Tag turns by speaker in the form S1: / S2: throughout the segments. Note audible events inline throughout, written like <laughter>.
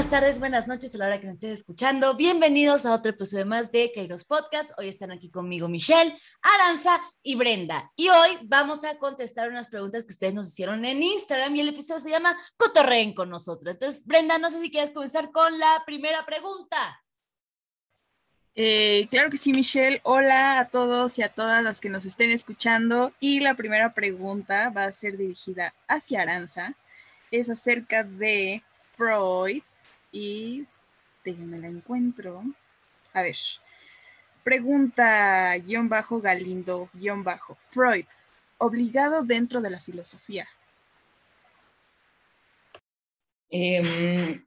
S1: buenas tardes, buenas noches a la hora que nos estés escuchando. Bienvenidos a otro episodio más de Kairos Podcast. Hoy están aquí conmigo Michelle, Aranza y Brenda. Y hoy vamos a contestar unas preguntas que ustedes nos hicieron en Instagram y el episodio se llama Cotorreen con nosotros. Entonces, Brenda, no sé si quieres comenzar con la primera pregunta.
S2: Eh, claro que sí, Michelle. Hola a todos y a todas las que nos estén escuchando. Y la primera pregunta va a ser dirigida hacia Aranza. Es acerca de Freud y déjenme la encuentro. A ver, pregunta guion bajo Galindo guion bajo Freud, obligado dentro de la filosofía.
S3: Em,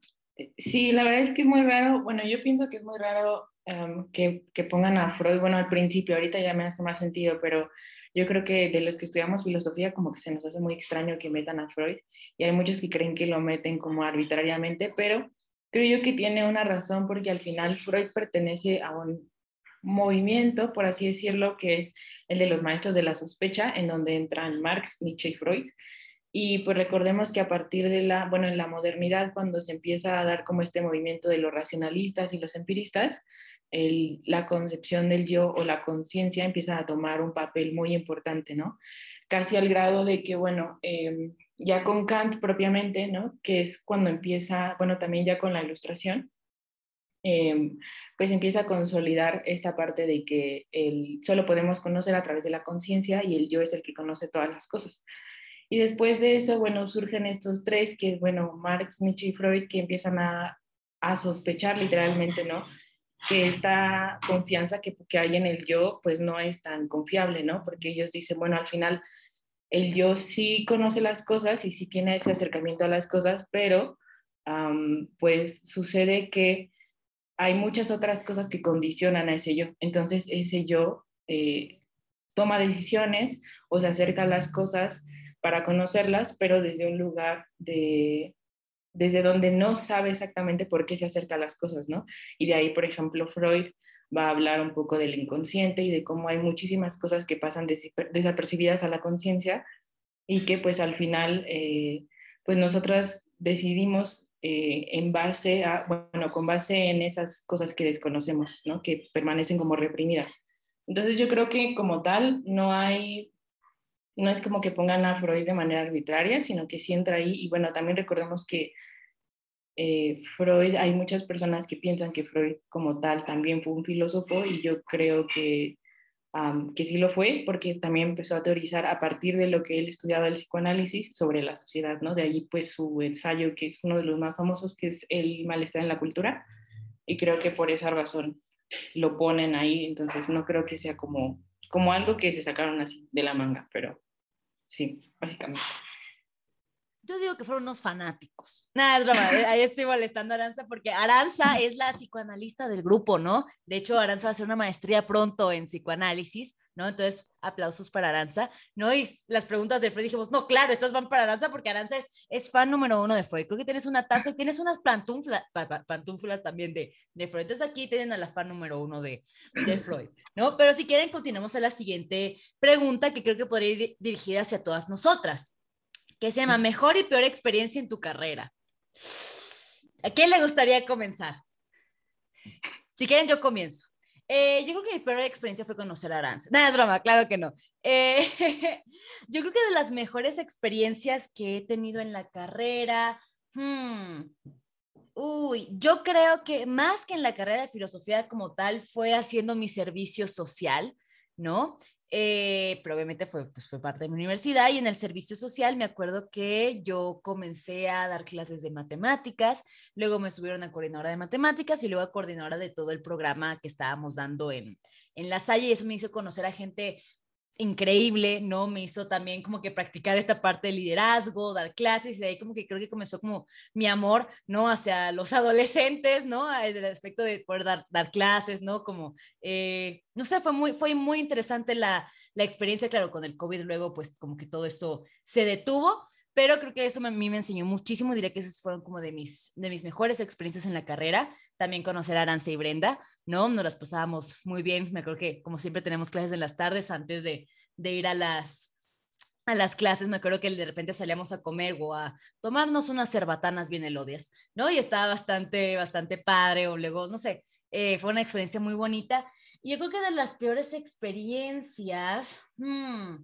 S3: sí, la verdad es que es muy raro, bueno, yo pienso que es muy raro em, que, que, pongan a Freud, bueno, al principio, ahorita ya me hace más sentido, pero yo creo que de los que estudiamos filosofía como que se nos hace muy extraño que metan a Freud y hay muchos que creen que lo meten como arbitrariamente, pero creo yo que tiene una razón porque al final Freud pertenece a un movimiento, por así decirlo, que es el de los maestros de la sospecha, en donde entran Marx, Nietzsche y Freud. Y pues recordemos que a partir de la, bueno, en la modernidad, cuando se empieza a dar como este movimiento de los racionalistas y los empiristas, la concepción del yo o la conciencia empieza a tomar un papel muy importante, ¿no? Casi al grado de que, bueno, em, ya con Kant propiamente, ¿no? Que es cuando empieza, bueno, también ya con la ilustración, em, pues empieza a consolidar esta parte de que el, solo podemos conocer a través de la conciencia y el yo es el que conoce todas las cosas. Y después de eso, bueno, surgen estos tres, que bueno, Marx, Nietzsche y Freud, que empiezan a, a sospechar literalmente, ¿no? que esta confianza que, que, hay en el yo, pues no es tan confiable, ¿no? Porque ellos dicen, bueno, al final el yo sí conoce las cosas y sí tiene ese acercamiento a las cosas, pero pues sucede que hay muchas otras cosas que condicionan a ese yo. Entonces ese yo eh, toma decisiones o se acerca a las cosas para conocerlas, pero desde un lugar de, desde donde no sabe exactamente por qué se acerca a las cosas, ¿no? Y de ahí, por ejemplo, Freud va a hablar un poco del inconsciente y de cómo hay muchísimas cosas que pasan desapercibidas a la conciencia y que pues al final, eh, pues nosotras decidimos eh, en base a, bueno, con base en esas cosas que desconocemos, ¿no? Que permanecen como reprimidas. Entonces yo creo que como tal no hay no es como que pongan a Freud de manera arbitraria, sino que sí entra ahí. Y bueno, también recordemos que eh, Freud, hay muchas personas que piensan que Freud como tal también fue un filósofo y yo creo que, que sí lo fue porque también empezó a teorizar a partir de lo que él estudiaba el psicoanálisis sobre la sociedad, ¿no? De ahí pues su ensayo que es uno de los más famosos que es El malestar en la cultura y creo que por esa razón lo ponen ahí, entonces no creo que sea como, como algo que se sacaron así de la manga, pero Sí, básicamente.
S1: Yo digo que fueron unos fanáticos. Nada, es broma. Ahí estoy molestando a Aranza porque Aranza es la psicoanalista del grupo, ¿no? De hecho, Aranza va a hacer una maestría pronto en psicoanálisis, ¿no? Entonces, aplausos para Aranza, ¿no? Y las preguntas de Freud dijimos, no, claro, estas van para Aranza porque Aranza es, es fan número uno de Freud. Creo que tienes una taza y tienes unas pantuflas también de, de Freud. Entonces, aquí tienen a la fan número uno de, de Freud, ¿no? Pero si quieren, continuamos a la siguiente pregunta que creo que podría ir dirigida hacia todas nosotras, que se llama Mejor y Peor Experiencia en tu carrera. ¿A quién le gustaría comenzar? Si quieren, yo comienzo. Eh, yo creo que mi peor experiencia fue conocer a Aranza. Nada, es broma, claro que no. Eh, <laughs> yo creo que de las mejores experiencias que he tenido en la carrera, hmm, uy, yo creo que más que en la carrera de filosofía como tal, fue haciendo mi servicio social, ¿no? Eh, pero obviamente fue, pues fue parte de mi universidad y en el servicio social me acuerdo que yo comencé a dar clases de matemáticas, luego me subieron a coordinadora de matemáticas y luego a coordinadora de todo el programa que estábamos dando en, en la Salle y eso me hizo conocer a gente increíble, ¿no? Me hizo también como que practicar esta parte de liderazgo, dar clases, y de ahí como que creo que comenzó como mi amor, ¿no? Hacia los <laughs> adolescentes, ¿no? El aspecto de poder dar, clases, ¿no? Como, eh, no sé, fue muy, fue muy interesante la, la experiencia, claro, con el COVID luego, pues como que todo eso se detuvo, pero creo que eso a mí me enseñó muchísimo, diría que esas fueron como de mis, de mis mejores experiencias en la carrera, también conocer a Aranza y Brenda, ¿no? Nos las pasábamos muy bien, me acuerdo que como siempre tenemos clases en las tardes antes de, de ir a las, a las clases, me acuerdo que de repente salíamos a comer o a tomarnos unas cerbatanas bien elodias, ¿no? Y estaba bastante, bastante padre, o luego, no sé, eh, fue una experiencia muy bonita. Y yo creo que de las peores experiencias, hmm,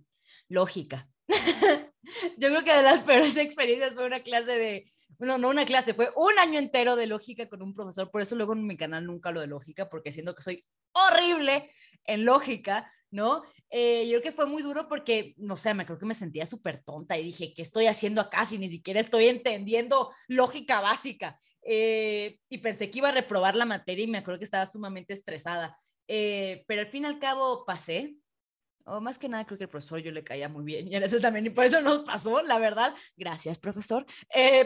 S1: lógica. <laughs> yo creo que de las peores <laughs> experiencias fue una clase de, no, no una clase, fue un año entero de lógica con un profesor, por eso luego en mi canal nunca lo de lógica, porque siento que soy horrible en lógica, ¿no? Eh, yo creo que fue muy duro porque, no sé, me creo que me sentía súper tonta y dije, ¿qué estoy haciendo acá si ni siquiera estoy entendiendo lógica básica? Eh, y pensé que iba a reprobar la materia y me acuerdo que estaba sumamente estresada. Eh, pero al fin y al cabo pasé, o más que nada creo que el profesor yo le caía muy bien <laughs> y en eso también, y por eso nos pasó, la verdad. Gracias, profesor.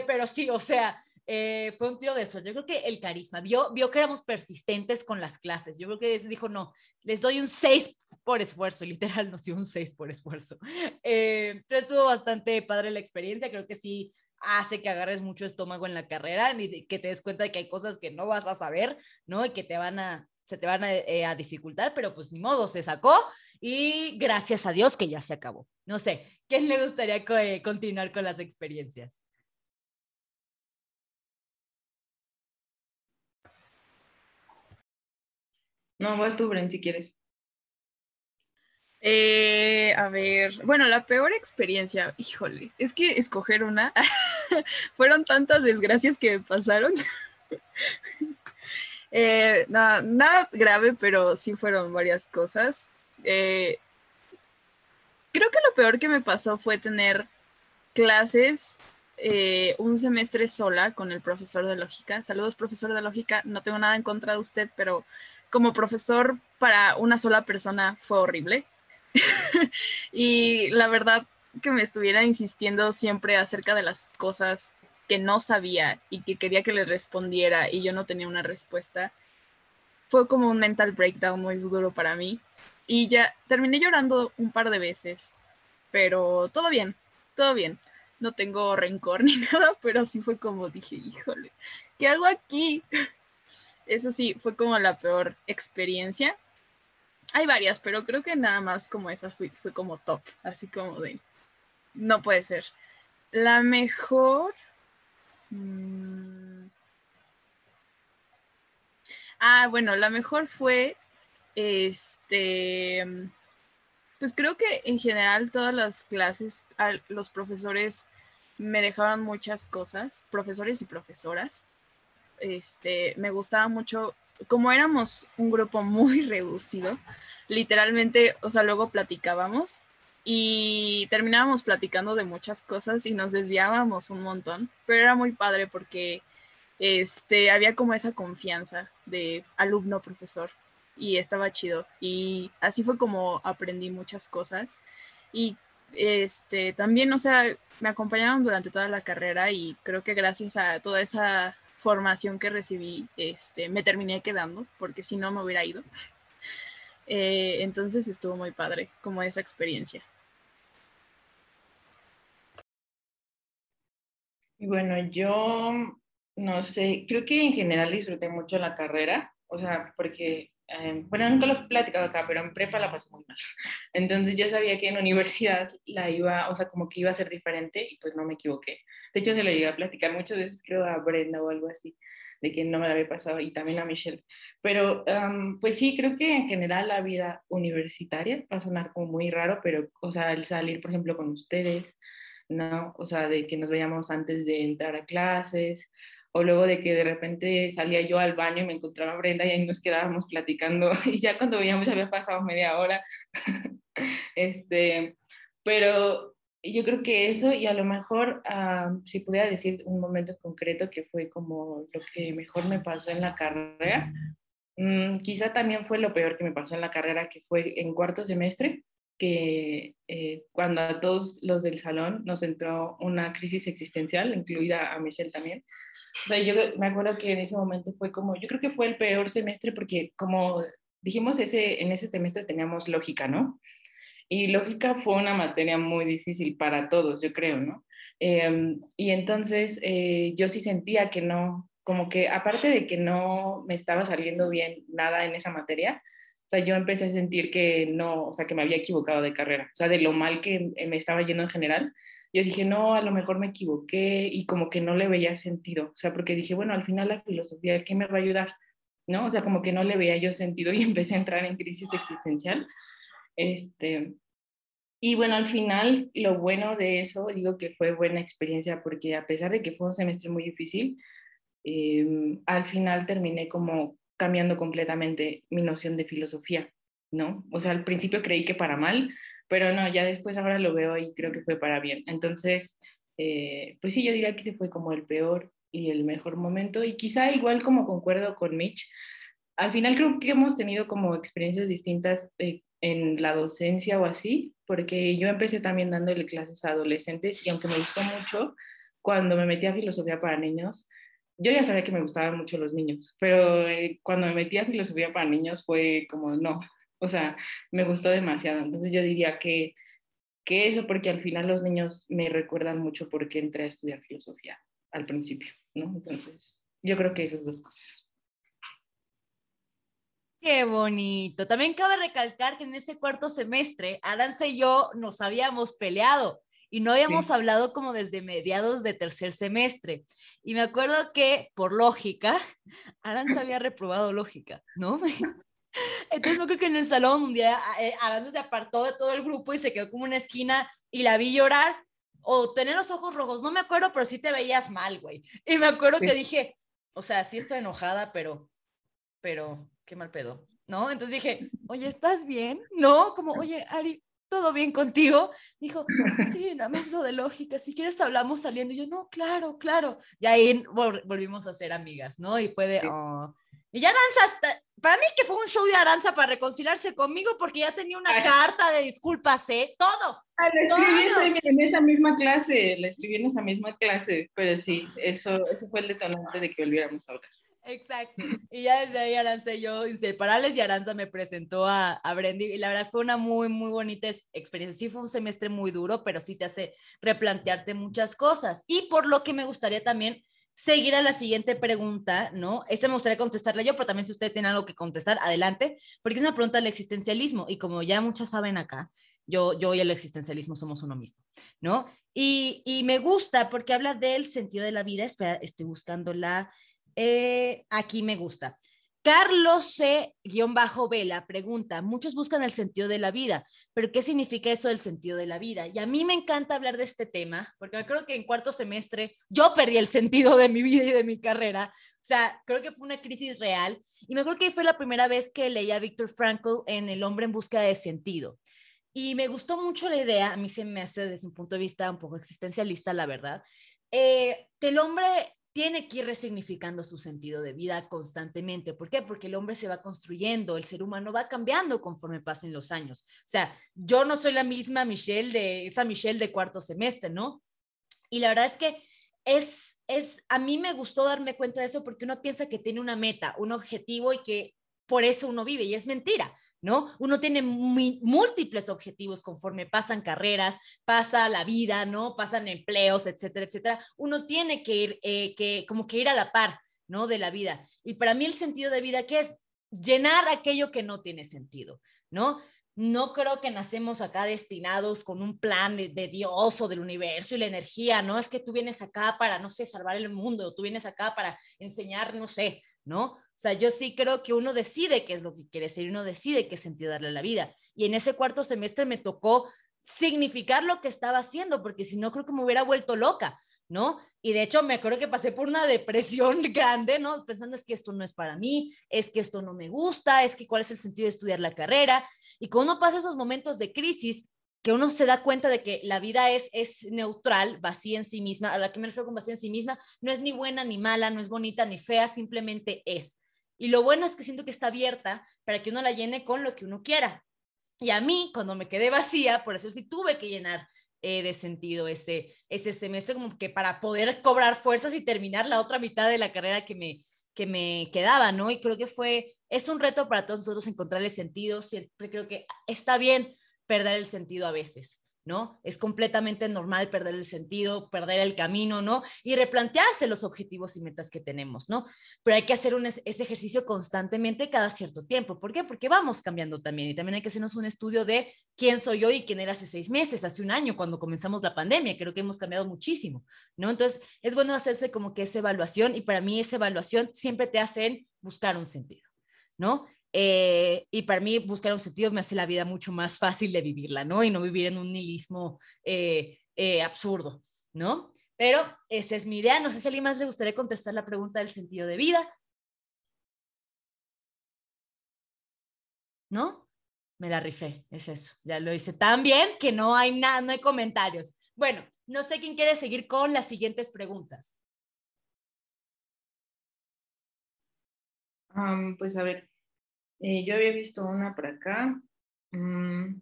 S1: pero sí, o sea, eh, fue un tiro de eso. Yo creo que el carisma, vio, vio que éramos persistentes con las clases. Yo creo que dijo, no, les doy un 6 por esfuerzo, literal nos dio un 6 por esfuerzo. <laughs> Eh, pero estuvo bastante padre la experiencia, creo que sí hace que agarres mucho estómago en la carrera y que te des cuenta de que hay cosas que no vas a saber, ¿no? Y que te van a, se te van a, eh, a, dificultar, pero pues ni modo, se sacó y gracias a Dios que ya se acabó. No sé, ¿quién le gustaría continuar con las experiencias?
S3: No, vas tú, Bren, si quieres.
S2: Eh, a ver, bueno, la peor experiencia, híjole, es que escoger una, <laughs> fueron tantas desgracias que me pasaron. <laughs> eh, nada grave, pero sí fueron varias cosas. Eh, creo que lo peor que me pasó fue tener clases eh, un semestre sola con el profesor de lógica. Saludos, profesor de lógica. No tengo nada en contra de usted, pero como profesor para una sola persona fue horrible. <laughs> y la verdad que me estuviera insistiendo siempre acerca de las cosas que no sabía y que quería que le respondiera y yo no tenía una respuesta, fue como un mental breakdown muy duro para mí. Y ya terminé llorando un par de veces, pero todo bien, todo bien. No tengo rencor <laughs> ni nada, pero sí fue como dije, híjole, ¿qué hago aquí? <laughs> Eso sí, fue como la peor experiencia. Hay varias, pero creo que nada más como esa fue, fue como top, así como de, no puede ser. La mejor... Mm, ah, bueno, la mejor fue, este, pues creo que en general todas las clases, los profesores me dejaron muchas cosas, profesores y profesoras. Este, me gustaba mucho, como éramos un grupo muy <laughs> reducido, literalmente, o sea, luego platicábamos y terminábamos platicando de muchas cosas y nos desviábamos un montón, pero era muy padre porque este, había como esa confianza de alumno-profesor y estaba chido. Y así fue como aprendí muchas cosas. Y este, también, o sea, me acompañaron durante toda la carrera y creo que gracias a toda esa formación que recibí, este, me terminé quedando, porque si no me hubiera ido. <laughs> Eh, entonces estuvo muy padre como esa experiencia.
S3: Bueno, yo no sé, creo que en general disfruté mucho la carrera, o sea, porque Em, bueno, nunca lo he platicado acá, pero en prepa la pasé muy mal. <laughs> Entonces yo sabía que en universidad la iba, o sea, como que iba a ser diferente y pues no me equivoqué. De hecho, se lo llegué a platicar muchas veces, creo, a Brenda o algo así, de que no me la había pasado y también a Michelle. Pero em, pues sí, creo que en general la vida universitaria va a sonar como muy raro, pero, o sea, el salir, por ejemplo, con ustedes, ¿no? O sea, de que nos veíamos antes de entrar a clases, o luego de que de repente salía yo al baño y me encontraba Brenda y ahí nos quedábamos platicando <laughs> y ya cuando veíamos había pasado media hora. <laughs> este, pero yo creo que eso y a lo mejor ah, si pudiera decir un momento concreto que fue como lo que mejor me pasó en la carrera, mm, quizá también fue lo peor que me pasó en la carrera, que fue en cuarto semestre, que eh, cuando a todos los del salón nos entró una crisis existencial, incluida a Michelle también. O sea, yo me acuerdo que en ese momento fue como, yo creo que fue el peor semestre porque como dijimos, ese, en ese semestre teníamos lógica, ¿no? Y lógica fue una materia muy difícil para todos, yo creo, ¿no? Em, y entonces eh, yo sí sentía que no, como que aparte de que no me estaba saliendo bien nada en esa materia, O sea, yo empecé a sentir que no, o sea, que me había equivocado de carrera, o sea, de lo mal que me estaba yendo en general. Yo dije, no, a lo mejor me equivoqué y como que no le veía sentido, o sea, porque dije, bueno, al final la filosofía, ¿qué me va a ayudar? ¿No? O sea, como que no le veía yo sentido y <laughs> empecé a entrar en crisis existencial. Este, y bueno, al final, lo bueno de eso, digo que fue buena experiencia porque a pesar de que fue un semestre muy difícil, em, al final terminé como cambiando completamente mi noción de filosofía, ¿no? O sea, al principio creí que para mal, pero no, ya después ahora lo veo y creo que fue para bien. Entonces, eh, pues sí, yo diría que ese fue como el peor y el mejor momento. Y quizá igual como concuerdo con Mitch, al final creo que hemos tenido como experiencias distintas en la docencia o así, porque yo empecé también dándole clases a adolescentes y aunque me gustó mucho, cuando me metí a filosofía para niños, yo ya sabía que me gustaban mucho los niños, pero eh, cuando me metí a filosofía para niños fue como, no, o sea, me gustó demasiado. Entonces yo diría que, que eso, porque al final los niños me recuerdan mucho porque entré a estudiar filosofía al principio, ¿no? Entonces, yo creo que esas dos cosas.
S1: Qué bonito. También cabe recalcar que en ese cuarto semestre, Aranza y yo nos habíamos peleado y no habíamos hablado como desde mediados de tercer semestre. Y me acuerdo que, por lógica, <laughs> Aranza había reprobado lógica, ¿no? <laughs> Entonces, no creo que en el salón un día eh, Aranza se apartó de todo el grupo y se quedó como una esquina y la vi llorar o tener los ojos rojos, no me acuerdo, pero sí te veías mal, güey. Y me acuerdo que dije, o sea, sí estoy enojada, pero, pero, qué mal pedo, ¿no? Entonces dije, oye, ¿estás bien? No, como, oye, Ari, ¿todo bien contigo? Dijo, <laughs> sí, nada más lo de lógica, si quieres hablamos saliendo. Y yo, no, claro, claro. Y ahí volvimos a ser amigas, ¿no? Y puede, oh. Y ya Aranza, hasta, para mí que fue un show de Aranza para reconciliarse conmigo porque ya tenía una carta de disculpas, ¿eh? Todo.
S3: Ah, la escribí en esa misma clase, la escribí en esa misma clase, pero sí, eso, eso fue el detonante de que volviéramos a hablar.
S1: Exacto. Y ya desde ahí Aranza y yo inseparables y Aranza me presentó a, a Brendy y la verdad fue una muy, muy bonita experiencia. Sí fue un semestre muy duro, pero sí te hace replantearte muchas cosas. Y por lo que me gustaría también seguir a la siguiente pregunta, ¿no? Esta me gustaría contestarla yo, pero también si ustedes tienen algo que contestar, adelante, porque es una pregunta del existencialismo y como ya muchas saben acá, yo, yo y el existencialismo somos uno mismo, ¿no? Y, y me gusta porque habla del sentido de la vida, espera, estoy buscando la eh, aquí me gusta. Carlos C-Vela pregunta, muchos buscan el sentido de la vida, pero ¿qué significa eso del sentido de la vida? Y a mí me encanta hablar de este tema, porque creo que en cuarto semestre yo perdí el sentido de mi vida y de mi carrera. O sea, creo que fue una crisis real. Y me acuerdo que fue la primera vez que leía a Víctor Frankl en El hombre en busca de sentido. Y me gustó mucho la idea, a mí se me hace desde un punto de vista un poco existencialista, la verdad, eh, el hombre tiene que ir resignificando su sentido de vida constantemente. ¿Por qué? Porque el hombre se va construyendo, el ser humano va cambiando conforme pasen los años. O sea, yo no soy la misma Michelle de esa Michelle de cuarto semestre, ¿no? Y la verdad es que es, es, a mí me gustó darme cuenta de eso porque uno piensa que tiene una meta, un objetivo y que por eso uno vive y es mentira, ¿no? Uno tiene múltiples objetivos conforme pasan carreras, pasa la vida, ¿no? Pasan empleos, etcétera, etcétera. Uno tiene que ir, eh, que, como que ir a la par, ¿no? De la vida. Y para mí el sentido de vida, ¿qué es? Llenar aquello que no tiene sentido, ¿no? No creo que nacemos acá destinados con un plan de, Dios o del universo y la energía, ¿no? Es que tú vienes acá para, no sé, salvar el mundo, tú vienes acá para enseñar, no sé, ¿no? O sea, yo sí creo que uno decide qué es lo que quiere ser y uno decide qué sentido darle a la vida. Y en ese cuarto semestre me tocó significar lo que estaba haciendo, porque si no creo que me hubiera vuelto loca, ¿no? Y de hecho me acuerdo que pasé por una depresión <laughs> grande, ¿no? Pensando es que esto no es para mí, es que esto no me gusta, es que cuál es el sentido de estudiar la carrera. Y cuando uno pasa esos momentos de crisis, que uno se da cuenta de que la vida es, es neutral, vacía en sí misma, a la que me refiero con vacía en sí misma, no es ni buena ni mala, no es bonita ni fea, simplemente es. Y lo bueno es que siento que está abierta para que uno la llene con lo que uno quiera. Y a mí, cuando me quedé vacía, por eso sí tuve que llenar eh, de sentido ese, ese semestre, como que para poder cobrar fuerzas y terminar la otra mitad de la carrera que me, que me quedaba, ¿no? Y creo que fue, es un reto para todos nosotros encontrarle sentido. Siempre creo que está bien perder el sentido a veces, ¿no? Es completamente normal perder el sentido, perder el camino, ¿no? Y replantearse los objetivos y metas que tenemos, ¿no? Pero hay que hacer ese ejercicio constantemente cada cierto tiempo. ¿Por qué? Porque vamos cambiando también y también hay que hacernos un estudio de quién soy yo y quién era hace seis meses, hace un año, cuando comenzamos la pandemia. Creo que hemos cambiado muchísimo, ¿no? Entonces, es bueno hacerse como que esa evaluación y para mí esa evaluación siempre te hace buscar un sentido, ¿no? Eh, y para mí buscar un sentido me hace la vida mucho más fácil de vivirla, ¿no? Y no vivir en un nihilismo eh, eh, absurdo, ¿no? Pero esa es mi idea. No sé si a alguien más le gustaría contestar la pregunta del sentido de vida. ¿No? Me la rifé, es eso. Ya lo hice tan bien que no hay nada, no hay comentarios. Bueno, no sé quién quiere seguir con las siguientes preguntas.
S3: pues a ver, eh, yo había visto una por acá. Mm,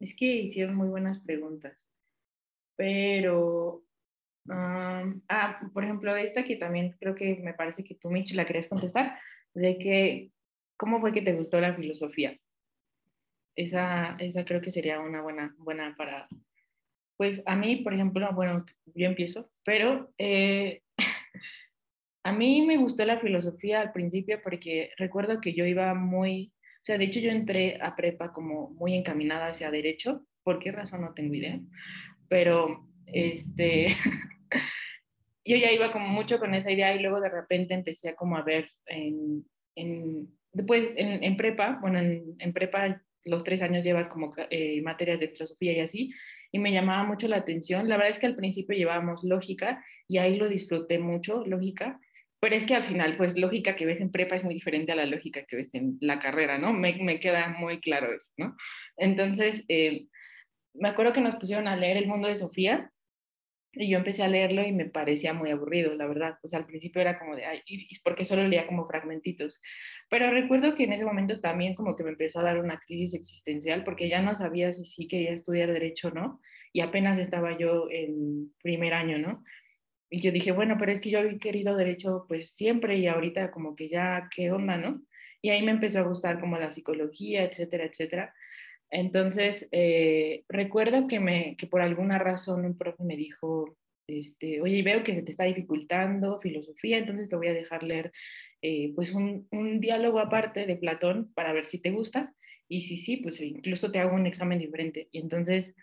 S3: es que hicieron muy buenas preguntas. Pero, ah, por ejemplo, esta que también creo que me parece que tú, Mitch, la querías contestar, de que, ¿cómo fue que te gustó la filosofía? Esa, esa creo que sería una buena, buena para, pues a mí, por ejemplo, bueno, yo empiezo, pero eh, A mí me gustó la filosofía al principio porque recuerdo que yo iba muy, o sea, de hecho yo entré a prepa como muy encaminada hacia derecho, ¿por qué razón no tengo idea? Pero este, <laughs> yo ya iba como mucho con esa idea y luego de repente empecé a como a ver en, en después en, en, prepa, bueno, en, en, prepa los tres años llevas como eh, materias de filosofía y así, y me llamaba mucho la atención. La verdad es que al principio llevábamos lógica y ahí lo disfruté mucho, lógica, pero es que al final, pues lógica que ves en prepa es muy diferente a la lógica que ves en la carrera, ¿no? Me, me queda muy claro eso, ¿no? Entonces, eh, me acuerdo que nos pusieron a leer El mundo de Sofía y yo empecé a leerlo y me parecía muy aburrido, la verdad. O sea, al principio era como de, ay, porque solo leía como fragmentitos. Pero recuerdo que en ese momento también como que me empezó a dar una crisis existencial porque ya no sabía si sí quería estudiar derecho o no. Y apenas estaba yo en primer año, ¿no? Y yo dije, bueno, pero es que yo había querido derecho pues siempre y ahorita como que ya, ¿qué onda, no? Y ahí me empezó a gustar como la psicología, etcétera, etcétera. Entonces, eh, recuerdo que, me, que por alguna razón un profe me dijo, este, oye, veo que se te está dificultando filosofía, entonces te voy a dejar leer eh, pues un, un, diálogo aparte de Platón para ver si te gusta. Y si sí, pues incluso te hago un examen diferente. Y entonces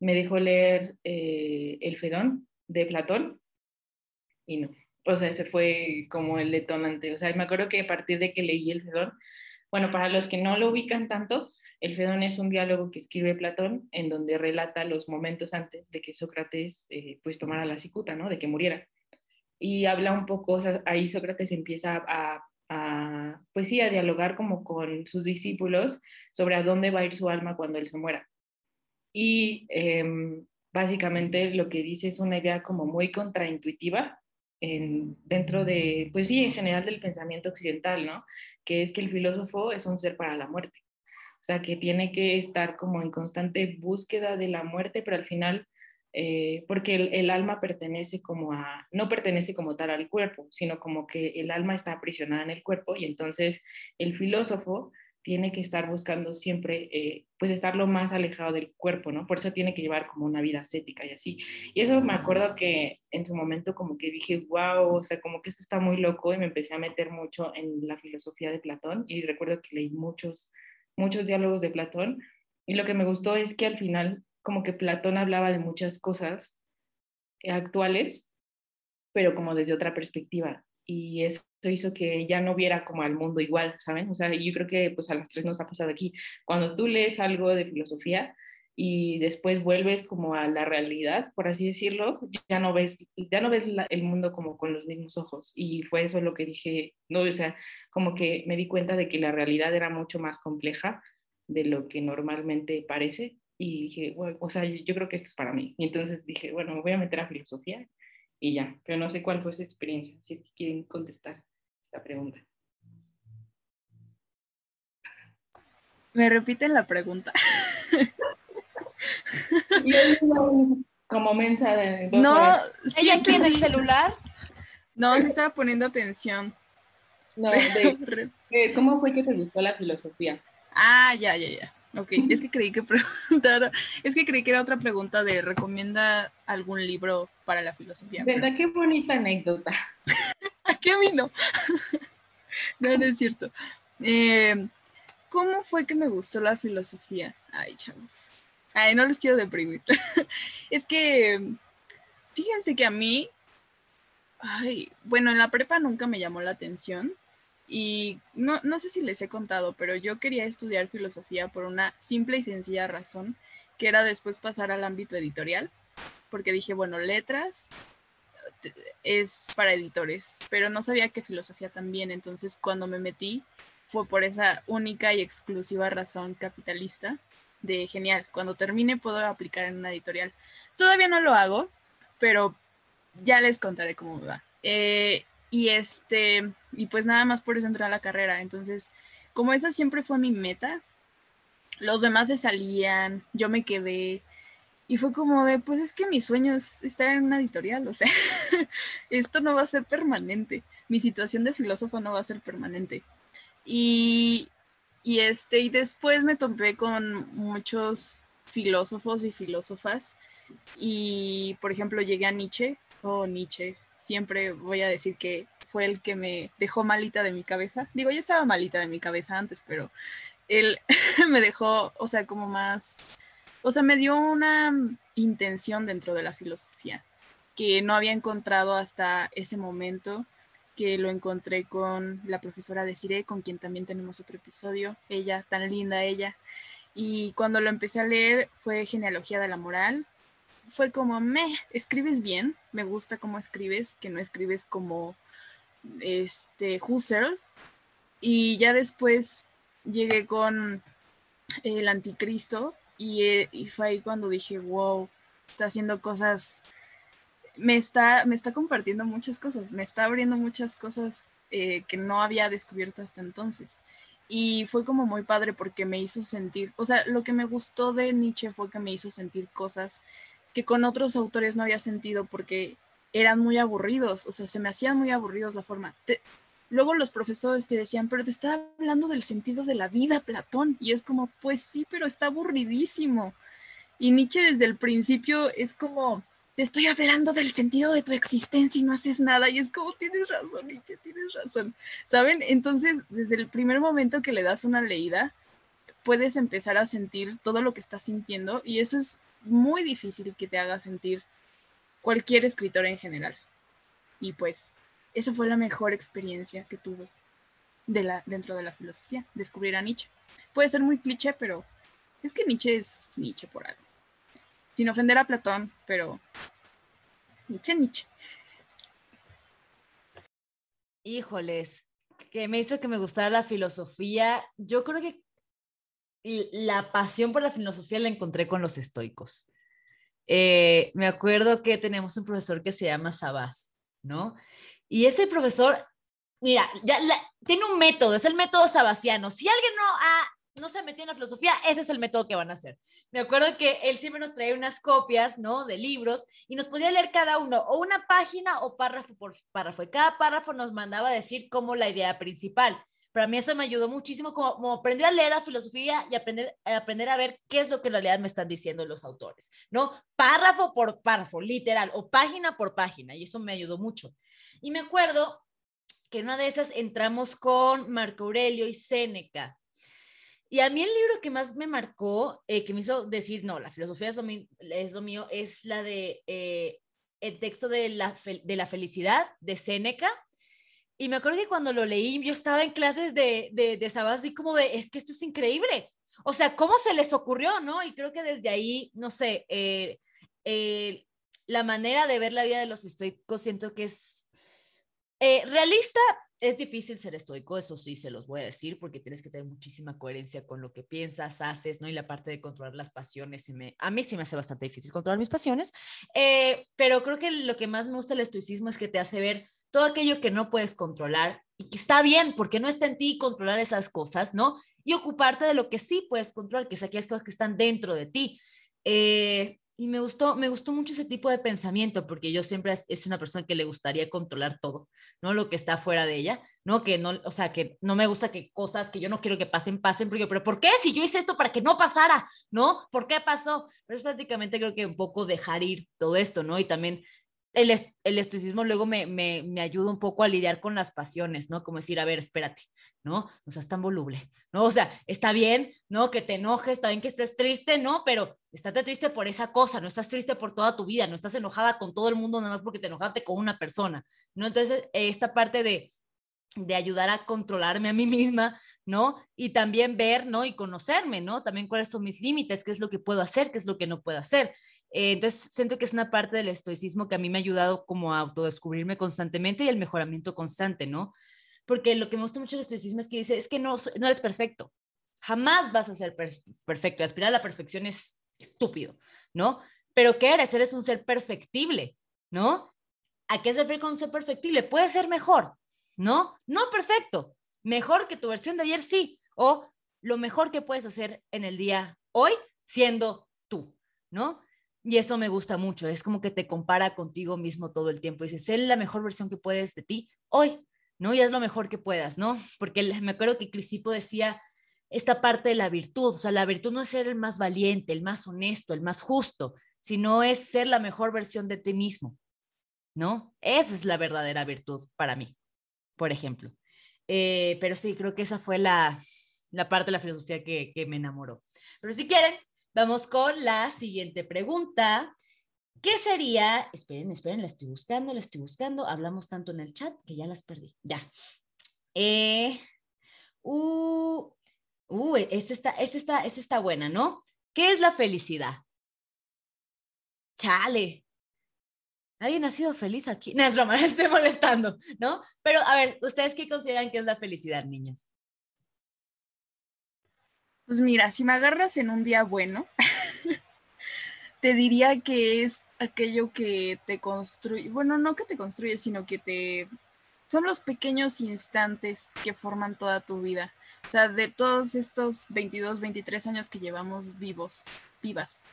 S3: me dejó leer eh, El Fedón de Platón y no. O sea, ese fue como el detonante. O sea, me acuerdo que a partir de que leí el Fedón, bueno, para los que no lo ubican tanto, el Fedón es un diálogo que escribe Platón en donde relata los momentos antes de que Sócrates eh, pues tomara la cicuta, ¿no? De que muriera. Y habla un poco, o sea, ahí Sócrates empieza a, a, pues sí, a dialogar como con sus discípulos sobre a dónde va a ir su alma cuando él se muera. Y em, básicamente lo que dice es una idea como muy contraintuitiva, dentro de, pues sí, en general del pensamiento occidental, ¿no? Que es que el filósofo es un ser para la muerte. O sea, que tiene que estar como en constante búsqueda de la muerte, pero al final, eh, porque el, el, alma pertenece como a, no pertenece como tal al cuerpo, sino como que el alma está aprisionada en el cuerpo y entonces el filósofo tiene que estar buscando siempre, eh, pues estar lo más alejado del cuerpo, ¿no? Por eso tiene que llevar como una vida ascética y así. Y eso me acuerdo que en su momento como que dije, wow, o sea, como que esto está muy loco y me empecé a meter mucho en la filosofía de Platón y recuerdo que leí muchos, muchos diálogos de Platón y lo que me gustó es que al final como que Platón hablaba de muchas cosas actuales, pero como desde otra perspectiva y eso hizo que ya no viera como al mundo igual, ¿saben? O sea, yo creo que pues a las tres nos ha pasado aquí. Cuando tú lees algo de filosofía y después vuelves como a la realidad, por así decirlo, ya no ves, ya no ves el mundo como con los mismos ojos. Y fue eso lo que dije, no, o sea, como que me di cuenta de que la realidad era mucho más compleja de lo que normalmente parece. Y dije, o sea, yo creo que esto es para mí. Y entonces dije, bueno, me voy a meter a filosofía y ya, pero no sé cuál fue su experiencia, si es que quieren contestar esta pregunta.
S2: ¿Me repiten la pregunta?
S3: como mensa de...
S2: No,
S1: ¿ella tiene el celular?
S2: No, se estaba poniendo atención.
S3: No, <laughs> de, ¿cómo fue que te gustó la filosofía?
S2: Ah, ya, ya, ya. Ok, es que creí que <laughs> preguntara, es que creí que era otra pregunta de recomienda algún libro para la filosofía.
S3: ¿Verdad? Qué bonita anécdota. <laughs>
S2: ¿A qué a mí no? no, no es cierto. Eh, ¿Cómo fue que me gustó la filosofía? Ay, chavos. Ay, no los quiero deprimir. <laughs> es que, fíjense que a mí, ay, bueno, en la prepa nunca me llamó la atención. Y no, no sé si les he contado, pero yo quería estudiar filosofía por una simple y sencilla razón, que era después pasar al ámbito editorial, porque dije, bueno, letras es para editores, pero no sabía que filosofía también, entonces cuando me metí fue por esa única y exclusiva razón capitalista de genial, cuando termine puedo aplicar en una editorial. Todavía no lo hago, pero ya les contaré cómo me va. Eh, y este, y pues nada más por eso entré a la carrera. Entonces, como esa siempre fue mi meta, los demás se salían, yo me quedé. Y fue como de, pues es que mi sueño es estar en una editorial, o sea, <laughs> esto no va a ser permanente, mi situación de filósofo no va a ser permanente. Y, y, este, y después me topé con muchos filósofos y filósofas. Y, por ejemplo, llegué a Nietzsche, o oh, Nietzsche, siempre voy a decir que fue el que me dejó malita de mi cabeza. Digo, yo estaba malita de mi cabeza antes, pero él <laughs> me dejó, o sea, como más, o sea, me dio una intención dentro de la filosofía que no había encontrado hasta ese momento, que lo encontré con la profesora de Cire, con quien también tenemos otro episodio, ella, tan linda ella. Y cuando lo empecé a leer fue Genealogía de la Moral, fue como, me, escribes bien, me gusta cómo escribes, que no escribes como este Husserl. Y ya después llegué con el anticristo y, eh, y, fue ahí cuando dije, wow, está haciendo cosas, me está, me está compartiendo muchas cosas, me está abriendo muchas cosas eh, que no había descubierto hasta entonces. Y fue como muy padre porque me hizo sentir, o sea, lo que me gustó de Nietzsche fue que me hizo sentir cosas que con otros autores no había sentido porque eran muy aburridos, o sea, se me hacían muy aburridos la forma. luego los profesores te decían, pero te está hablando del sentido de la vida, Platón, y es como, pues sí, pero está aburridísimo. Y Nietzsche desde el principio es como, te estoy hablando del sentido de tu existencia y no haces nada, y es como, tienes razón, Nietzsche, tienes razón, ¿saben? Entonces, desde el primer momento que le das una leída, puedes empezar a sentir todo lo que estás sintiendo, y eso es muy difícil que te haga sentir cualquier escritor en general. Y pues esa fue la mejor experiencia que tuve de la, dentro de la filosofía, descubrir a Nietzsche. Puede ser muy cliché, pero es que Nietzsche es Nietzsche por algo. Sin ofender a Platón, pero Nietzsche, Nietzsche.
S1: Híjoles, que me hizo que me gustara la filosofía. Yo creo que la pasión por la filosofía la encontré con los estoicos. Eh, me acuerdo que tenemos un profesor que se llama Sabás, ¿no? Y ese profesor, mira, tiene un método, es el método sabasiano. Si alguien no, ha, no se ha metido en la filosofía, ese es el método que van a hacer. Me acuerdo que él siempre nos traía unas copias, ¿no? De libros y nos podía leer cada uno, o una página o párrafo por párrafo. Y cada párrafo nos mandaba decir como la idea principal. Para mí eso me ayudó muchísimo como, aprender a leer la filosofía y aprender, aprender a ver qué es lo que en realidad me están diciendo los autores, ¿no? Párrafo por párrafo, literal, o página por página, y eso me ayudó mucho. Y me acuerdo que en una de esas entramos con Marco Aurelio y Séneca. Y a mí el libro que más me marcó, eh, que me hizo decir, no, la filosofía es lo, es lo mío, es la de eh, el texto de la, de la felicidad de Séneca y me acuerdo que cuando lo leí, yo estaba en clases de, de, de Sabas, así como de, es que esto es increíble. O sea, ¿cómo se les ocurrió, no? Y creo que desde ahí, no sé, eh, eh, la manera de ver la vida de los estoicos siento que es eh, realista. Es difícil ser estoico, eso sí se los voy a decir, porque tienes que tener muchísima coherencia con lo que piensas, haces, ¿no? Y la parte de controlar las pasiones, me, a mí sí me hace bastante difícil controlar mis pasiones, pero creo que lo que más me gusta del estoicismo es que te hace ver todo aquello que no puedes controlar y que está bien, porque no está en ti controlar esas cosas, ¿no? Y ocuparte de lo que sí puedes controlar, que es aquellas cosas que están dentro de ti. Eh, y me gustó, me gustó mucho ese tipo de pensamiento, porque yo siempre es, una persona que le gustaría controlar todo, ¿no? Lo que está fuera de ella, ¿no? Que no, o sea, que no me gusta que cosas que yo no quiero que pasen, pasen, porque, pero ¿por qué? Si yo hice esto para que no pasara, ¿no? ¿Por qué pasó? Pero es prácticamente creo que un poco dejar ir todo esto, ¿no? Y también el, el estoicismo luego me, me, me, ayuda un poco a lidiar con las pasiones, ¿no? Como decir, a ver, espérate, ¿no? No seas tan voluble, ¿no? O sea, está bien, ¿no? Que te enojes, está bien que estés triste, ¿no? Pero estate triste por esa cosa, no estás triste por toda tu vida, no estás enojada con todo el mundo nada más porque te enojaste con una persona, ¿no? Entonces, esta parte de, de ayudar a controlarme a mí misma, ¿no? Y también ver, ¿no? Y conocerme, ¿no? También cuáles son mis límites, qué es lo que puedo hacer, qué es lo que no puedo hacer. Eh, entonces, siento que es una parte del estoicismo que a mí me ha ayudado como a autodescubrirme constantemente y el mejoramiento constante, ¿no? Porque lo que me gusta mucho del estoicismo es que dice, es que no, no eres perfecto, jamás vas a ser perfecto, aspirar a la perfección es estúpido, ¿no? Pero ¿qué eres? Eres un ser perfectible, ¿no? ¿A qué se refiere con ser perfectible? Puede ser mejor, ¿no? No perfecto, mejor que tu versión de ayer, sí, o lo mejor que puedes hacer en el día hoy siendo tú, ¿no? Y eso me gusta mucho, es como que te compara contigo mismo todo el tiempo. Dices, sé la mejor versión que puedes de ti hoy, ¿no? Y es lo mejor que puedas, ¿no? Porque me acuerdo que Crisipo decía esta parte de la virtud, o sea, la virtud no es ser el más valiente, el más honesto, el más justo, sino es ser la mejor versión de ti mismo, ¿no? Esa es la verdadera virtud para mí, por ejemplo. Eh, pero sí, creo que esa fue la, la parte de la filosofía que, que me enamoró. Pero si quieren, Vamos con la siguiente pregunta. ¿Qué sería? Esperen, esperen, la estoy buscando, la estoy buscando. Hablamos tanto en el chat que ya las perdí. Ya. Eh, uh, uh, esta está, esta está, esta está buena, ¿no? ¿Qué es la felicidad? Chale. ¿Alguien ha sido feliz aquí? No es broma, <laughs> estoy molestando, ¿no? Pero a ver, ¿ustedes qué consideran que es la felicidad, niñas?
S2: Pues mira, si me agarras en un día bueno, <laughs> te diría que es aquello que te construye, bueno, no que te construye, sino que te... Son los pequeños instantes que forman toda tu vida. O sea, de todos estos 22, 23 años que llevamos vivos, vivas,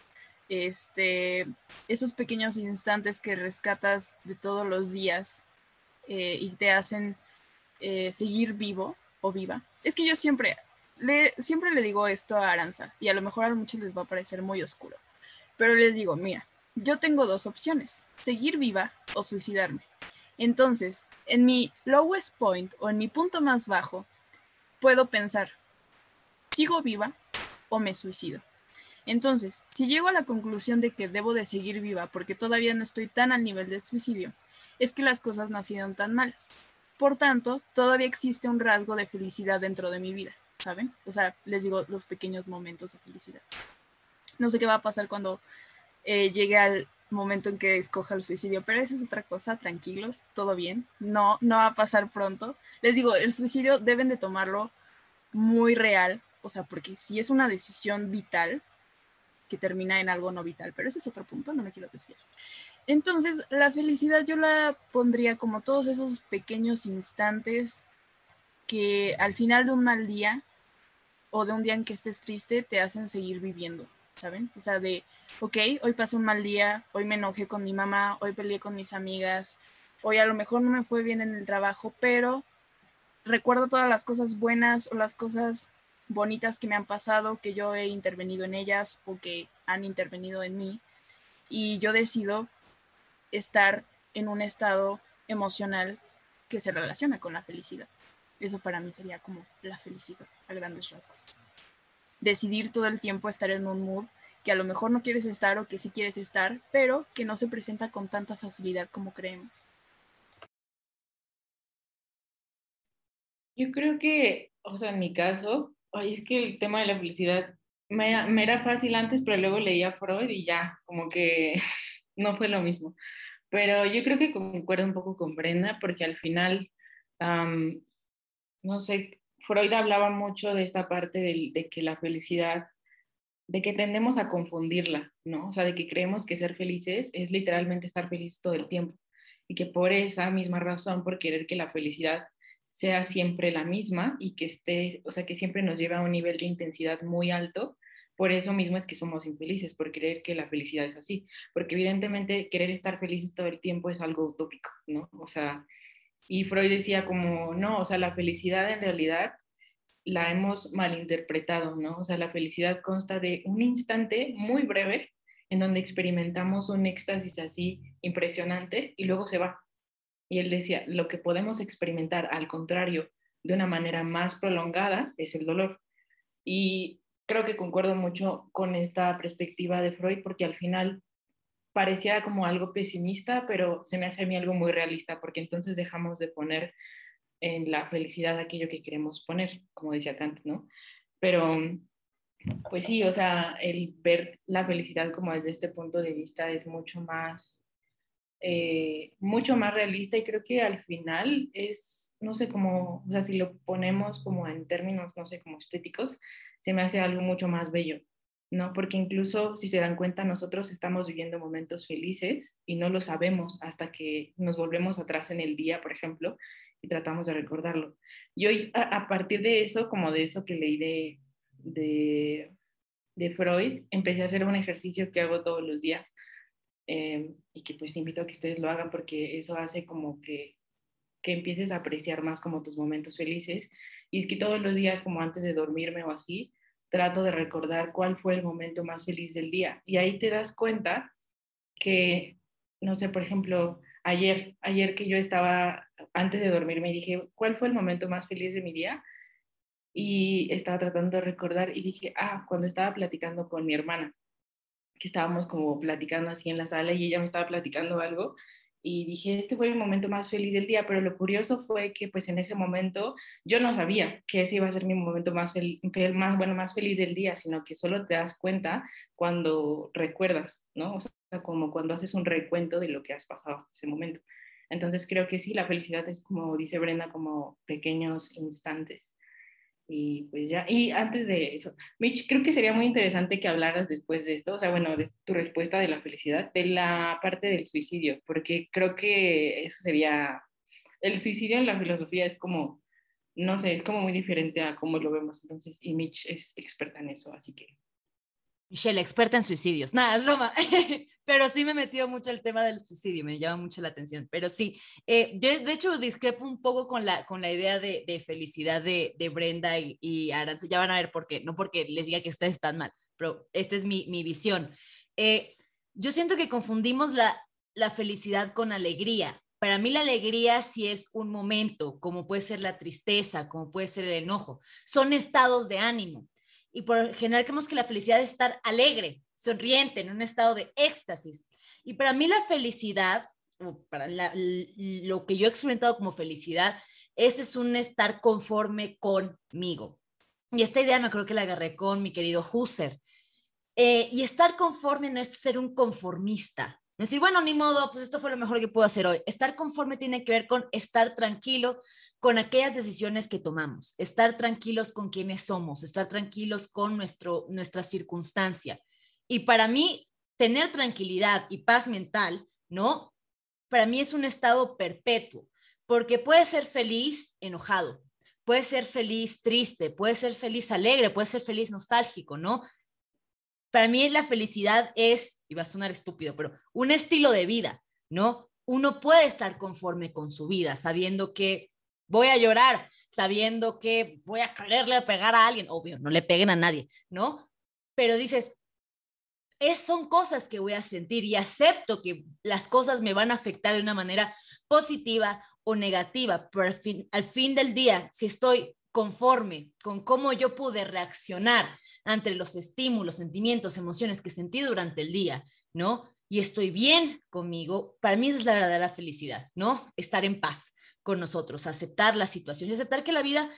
S2: este, esos pequeños instantes que rescatas de todos los días eh, y te hacen eh, seguir vivo o viva. Es que yo siempre, siempre le digo esto a Aranza y a lo mejor a muchos les va a parecer muy oscuro, pero les digo, mira, yo tengo dos opciones, seguir viva o suicidarme. Entonces, en mi lowest point o en mi punto más bajo, puedo pensar, ¿sigo viva o me suicido? Entonces, si llego a la conclusión de que debo de seguir viva porque todavía no estoy tan al nivel de suicidio, es que las cosas no han sido tan malas. Por tanto, todavía existe un rasgo de felicidad dentro de mi vida. ¿Saben? O sea, les digo los pequeños momentos de felicidad. No sé qué va a pasar cuando eh, llegue al momento en que escoja el suicidio, pero eso es otra cosa, tranquilos, todo bien, no, no va a pasar pronto. Les digo, el suicidio deben de tomarlo muy real, o sea, porque si es una decisión vital, que termina en algo no vital, pero ese es otro punto, no me quiero desviar. Entonces, la felicidad yo la pondría como todos esos pequeños instantes que al final de un mal día o de un día en que estés triste te hacen seguir viviendo, ¿saben? O sea, de, ok, hoy pasé un mal día, hoy me enojé con mi mamá, hoy peleé con mis amigas, hoy a lo mejor no me fue bien en el trabajo, pero recuerdo todas las cosas buenas o las cosas bonitas que me han pasado, que yo he intervenido en ellas o que han intervenido en mí, y yo decido estar en un estado emocional que se relaciona con la felicidad. Eso para mí sería como la felicidad a grandes rasgos. Decidir todo el tiempo estar en un mood que a lo mejor no quieres estar o que sí quieres estar, pero que no se presenta con tanta facilidad como creemos.
S3: Yo creo que, o sea, en mi caso, es que el tema de la felicidad me, me, era fácil antes, pero luego leía Freud y ya, como que <laughs> no fue lo mismo. Pero yo creo que concuerdo un poco con Brenda, porque al final no sé, Freud hablaba mucho de esta parte de, que la felicidad, de que tendemos a confundirla, ¿no? O sea, de que creemos que ser felices es literalmente estar feliz todo el tiempo y que por esa misma razón, por querer que la felicidad sea siempre la misma y que esté, o sea, que siempre nos lleve a un nivel de intensidad muy alto, por eso mismo es que somos infelices, por creer que la felicidad es así, porque evidentemente querer estar felices todo el tiempo es algo utópico, ¿no? O sea, y Freud decía como, no, o sea, la felicidad en realidad la hemos malinterpretado, ¿no? O sea, la felicidad consta de un instante muy breve en donde experimentamos un éxtasis así impresionante y luego se va. Y él decía, lo que podemos experimentar al contrario de una manera más prolongada es el dolor. Y creo que concuerdo mucho con esta perspectiva de Freud porque al final parecía como algo pesimista, pero se me hace a mí algo muy realista porque entonces dejamos de poner en la felicidad aquello que queremos poner, como decía Kant, ¿no? Pero pues sí, o sea, el ver la felicidad como desde este punto de vista es mucho más, eh, mucho más realista y creo que al final es, no sé cómo, o sea, si lo ponemos como en términos, no sé, como estéticos, se me hace algo mucho más bello, ¿no? Porque incluso si se dan cuenta, nosotros estamos viviendo momentos felices y no lo sabemos hasta que nos volvemos atrás en el día, por ejemplo, y tratamos de recordarlo. Y hoy, a, partir de eso, como de eso que leí de, de, Freud, empecé a hacer un ejercicio que hago todos los días eh, y que pues invito a que ustedes lo hagan porque eso hace como que, que empieces a apreciar más como tus momentos felices. Y es que todos los días, como antes de dormirme o así, trato de recordar cuál fue el momento más feliz del día. Y ahí te das cuenta que, no sé, por ejemplo, ayer, ayer que yo estaba, antes de dormirme, dije, ¿cuál fue el momento más feliz de mi día? Y estaba tratando de recordar y dije, ah, cuando estaba platicando con mi hermana, que estábamos como platicando así en la sala y ella me estaba platicando algo y dije, este fue el momento más feliz del día, pero lo curioso fue que pues en ese momento yo no sabía que ese iba a ser mi momento más, feliz, más, bueno, más feliz del día, sino que solo te das cuenta cuando recuerdas, ¿no? O sea, como cuando haces un recuento de lo que has pasado hasta ese momento. Entonces creo que sí, la felicidad es como dice Brenda, como pequeños instantes. Y pues ya, y antes de eso, Mitch, creo que sería muy interesante que hablaras después de esto, o sea, bueno, de tu respuesta de la felicidad, de la parte del suicidio, porque creo que eso sería, el suicidio en la filosofía es como, no sé, es como muy diferente a cómo lo vemos, entonces, y Mitch es experta en eso, así que
S1: Michelle, experta en suicidios. Nada, es broma. <laughs> Pero sí me he metido mucho el tema del suicidio, me llama mucho la atención. Pero sí, eh, de hecho discrepo un poco con la, con la idea de, felicidad de, Brenda y, y. Ya van a ver por qué, no porque les diga que ustedes están mal, pero esta es mi, mi visión. Eh, yo siento que confundimos la, la felicidad con alegría. Para mí la alegría sí es un momento, como puede ser la tristeza, como puede ser el enojo. Son estados de ánimo y por general creemos que la felicidad es estar alegre, sonriente, en un estado de éxtasis. Y para mí la felicidad, para lo que yo he experimentado como felicidad, ese es un estar conforme conmigo. Y esta idea me acuerdo que la agarré con mi querido Husser. Eh, y estar conforme no es ser un conformista, no decir, bueno, ni modo, pues esto fue lo mejor que puedo hacer hoy. Estar conforme tiene que ver con estar tranquilo con aquellas decisiones que tomamos, estar tranquilos con quienes somos, estar tranquilos con nuestro, nuestra circunstancia. Y para mí, tener tranquilidad y paz mental, ¿no? Para mí es un estado perpetuo, porque puede ser feliz enojado, puede ser feliz triste, puede ser feliz alegre, puede ser feliz nostálgico, ¿no? Para mí la felicidad es, y va a sonar estúpido, pero un estilo de vida, ¿no? Uno puede estar conforme con su vida, sabiendo que voy a llorar, sabiendo que voy a quererle pegar a alguien, obvio, no le peguen a nadie, ¿no? Pero dices, es, son cosas que voy a sentir y acepto que las cosas me van a afectar de una manera positiva o negativa, pero al fin, al fin del día, si estoy conforme con cómo yo pude reaccionar ante los estímulos, sentimientos, emociones que sentí durante el día, ¿no? Y estoy bien conmigo, para mí esa es la verdadera felicidad, ¿no? Estar en paz con nosotros, aceptar la situación y aceptar que la vida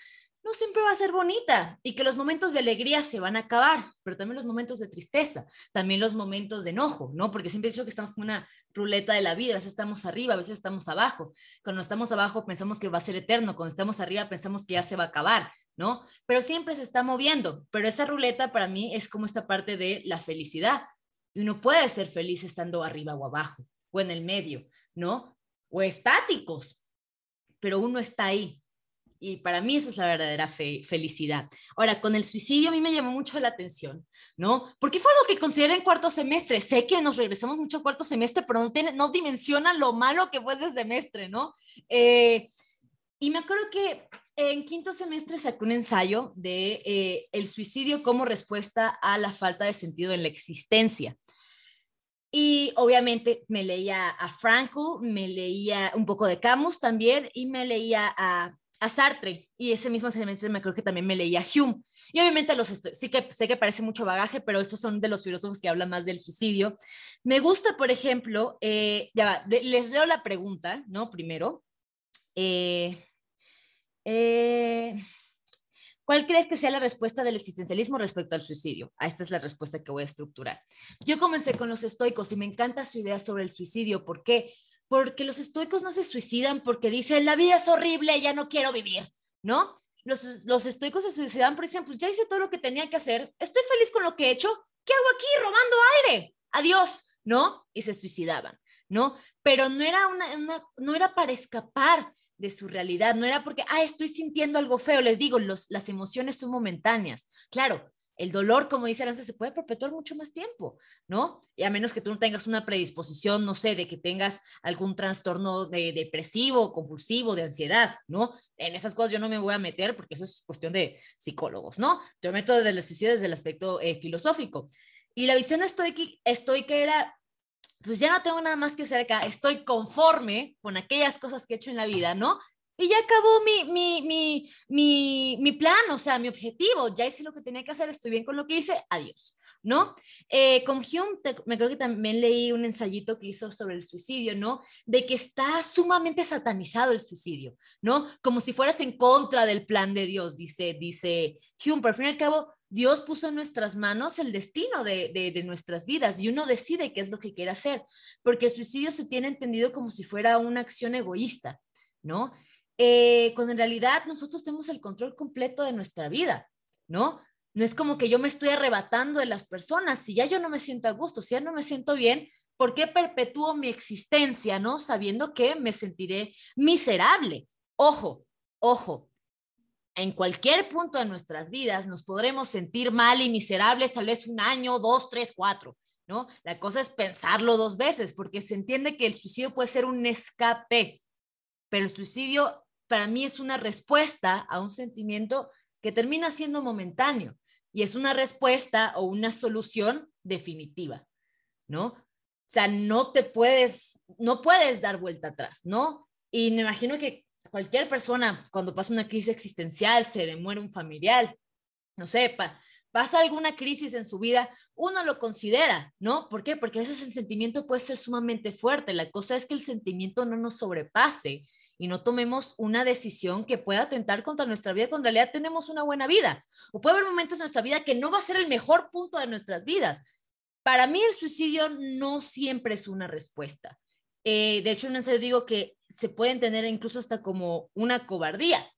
S1: no siempre va a ser bonita y que los momentos de alegría se van a acabar, pero también los momentos de tristeza, también los momentos de enojo, ¿no? Porque siempre he dicho que estamos como una ruleta de la vida, a veces estamos arriba, a veces estamos abajo. Cuando estamos abajo pensamos que va a ser eterno, cuando estamos arriba pensamos que ya se va a acabar, ¿no? Pero siempre se está moviendo, pero esa ruleta para mí es como esta parte de la felicidad. Y uno puede ser feliz estando arriba o abajo, o en el medio, ¿no? O estáticos, pero uno está ahí, Y para mí eso es la verdadera felicidad. Ahora, con el suicidio a mí me llamó mucho la atención, ¿no? Porque fue algo que consideré en cuarto semestre. Sé que nos regresamos mucho cuarto semestre, pero no, tiene, no dimensiona lo malo que fue ese semestre, ¿no? Eh, y me acuerdo que en quinto semestre saqué un ensayo de eh, el suicidio como respuesta a la falta de sentido en la existencia. Y obviamente me leía a Frankl, me leía un poco de Camus también y me leía a, a Sartre. Y ese mismo semestre me creo que también me leía Hume. Y obviamente los sí que sé que parece mucho bagaje, pero esos son de los filósofos que hablan más del suicidio. Me gusta, por ejemplo, eh, ya va, les leo la pregunta, ¿no? Primero. Eh, eh, ¿Cuál crees que sea la respuesta del existencialismo respecto al suicidio? Ah, esta es la respuesta que voy a estructurar. Yo comencé con los estoicos y me encanta su idea sobre el suicidio. ¿Por qué? Porque los estoicos no se suicidan porque dicen, la vida es horrible, ya no quiero vivir, ¿no? Los, los estoicos se suicidan porque dicen, pues ya hice todo lo que tenía que hacer, estoy feliz con lo que he hecho, ¿qué hago aquí robando aire? Adiós, ¿no? Y se suicidaban, ¿no? Pero no era, una no era para escapar, de su realidad, no era porque, ah, estoy sintiendo algo feo, les digo, los, las emociones son momentáneas. Claro, el dolor, como dice Aranza, se puede perpetuar mucho más tiempo, ¿no? Y a menos que tú no tengas una predisposición, no sé, de que tengas algún trastorno de depresivo, compulsivo, de ansiedad, ¿no? En esas cosas yo no me voy a meter porque eso es cuestión de psicólogos, ¿no? Yo me meto desde, desde el aspecto eh, filosófico. Y la visión estoica, estoica era pues ya no tengo nada más que hacer acá, estoy conforme con aquellas cosas que he hecho en la vida, ¿no? Y ya acabó mi, mi, mi, mi, mi plan, o sea, mi objetivo, ya hice lo que tenía que hacer, estoy bien con lo que hice, adiós, ¿no? Eh, con Hume, me creo que también leí un ensayito que hizo sobre el suicidio, ¿no? De que está sumamente satanizado el suicidio, ¿no? Como si fueras en contra del plan de Dios, dice, dice Hume, pero al fin y al cabo, Dios puso en nuestras manos el destino de, nuestras vidas y uno decide qué es lo que quiere hacer, porque el suicidio se tiene entendido como si fuera una acción egoísta, ¿no? Eh, cuando en realidad nosotros tenemos el control completo de nuestra vida, ¿no? No es como que yo me estoy arrebatando de las personas, si ya yo no me siento a gusto, si ya no me siento bien, ¿por qué perpetúo mi existencia, ¿no? Sabiendo que me sentiré miserable. Ojo, ojo, en cualquier punto de nuestras vidas nos podremos sentir mal y miserables, tal vez un año, dos, tres, cuatro, ¿no? La cosa es pensarlo dos veces, porque se entiende que el suicidio puede ser un escape, pero el suicidio para mí es una respuesta a un sentimiento que termina siendo momentáneo y es una respuesta o una solución definitiva, ¿no? O sea, no te puedes, no puedes dar vuelta atrás, ¿no? Y me imagino que cualquier persona cuando pasa una crisis existencial, se le muere un familiar, no sé, pasa alguna crisis en su vida, uno lo considera, ¿no? ¿Por qué? Porque ese sentimiento puede ser sumamente fuerte. La cosa es que el sentimiento no nos sobrepase y no tomemos una decisión que pueda atentar contra nuestra vida cuando en realidad tenemos una buena vida. O puede haber momentos en nuestra vida que no va a ser el mejor punto de nuestras vidas. Para mí el suicidio no siempre es una respuesta. Eh, de hecho, no sé, digo que se puede entender incluso hasta como una cobardía,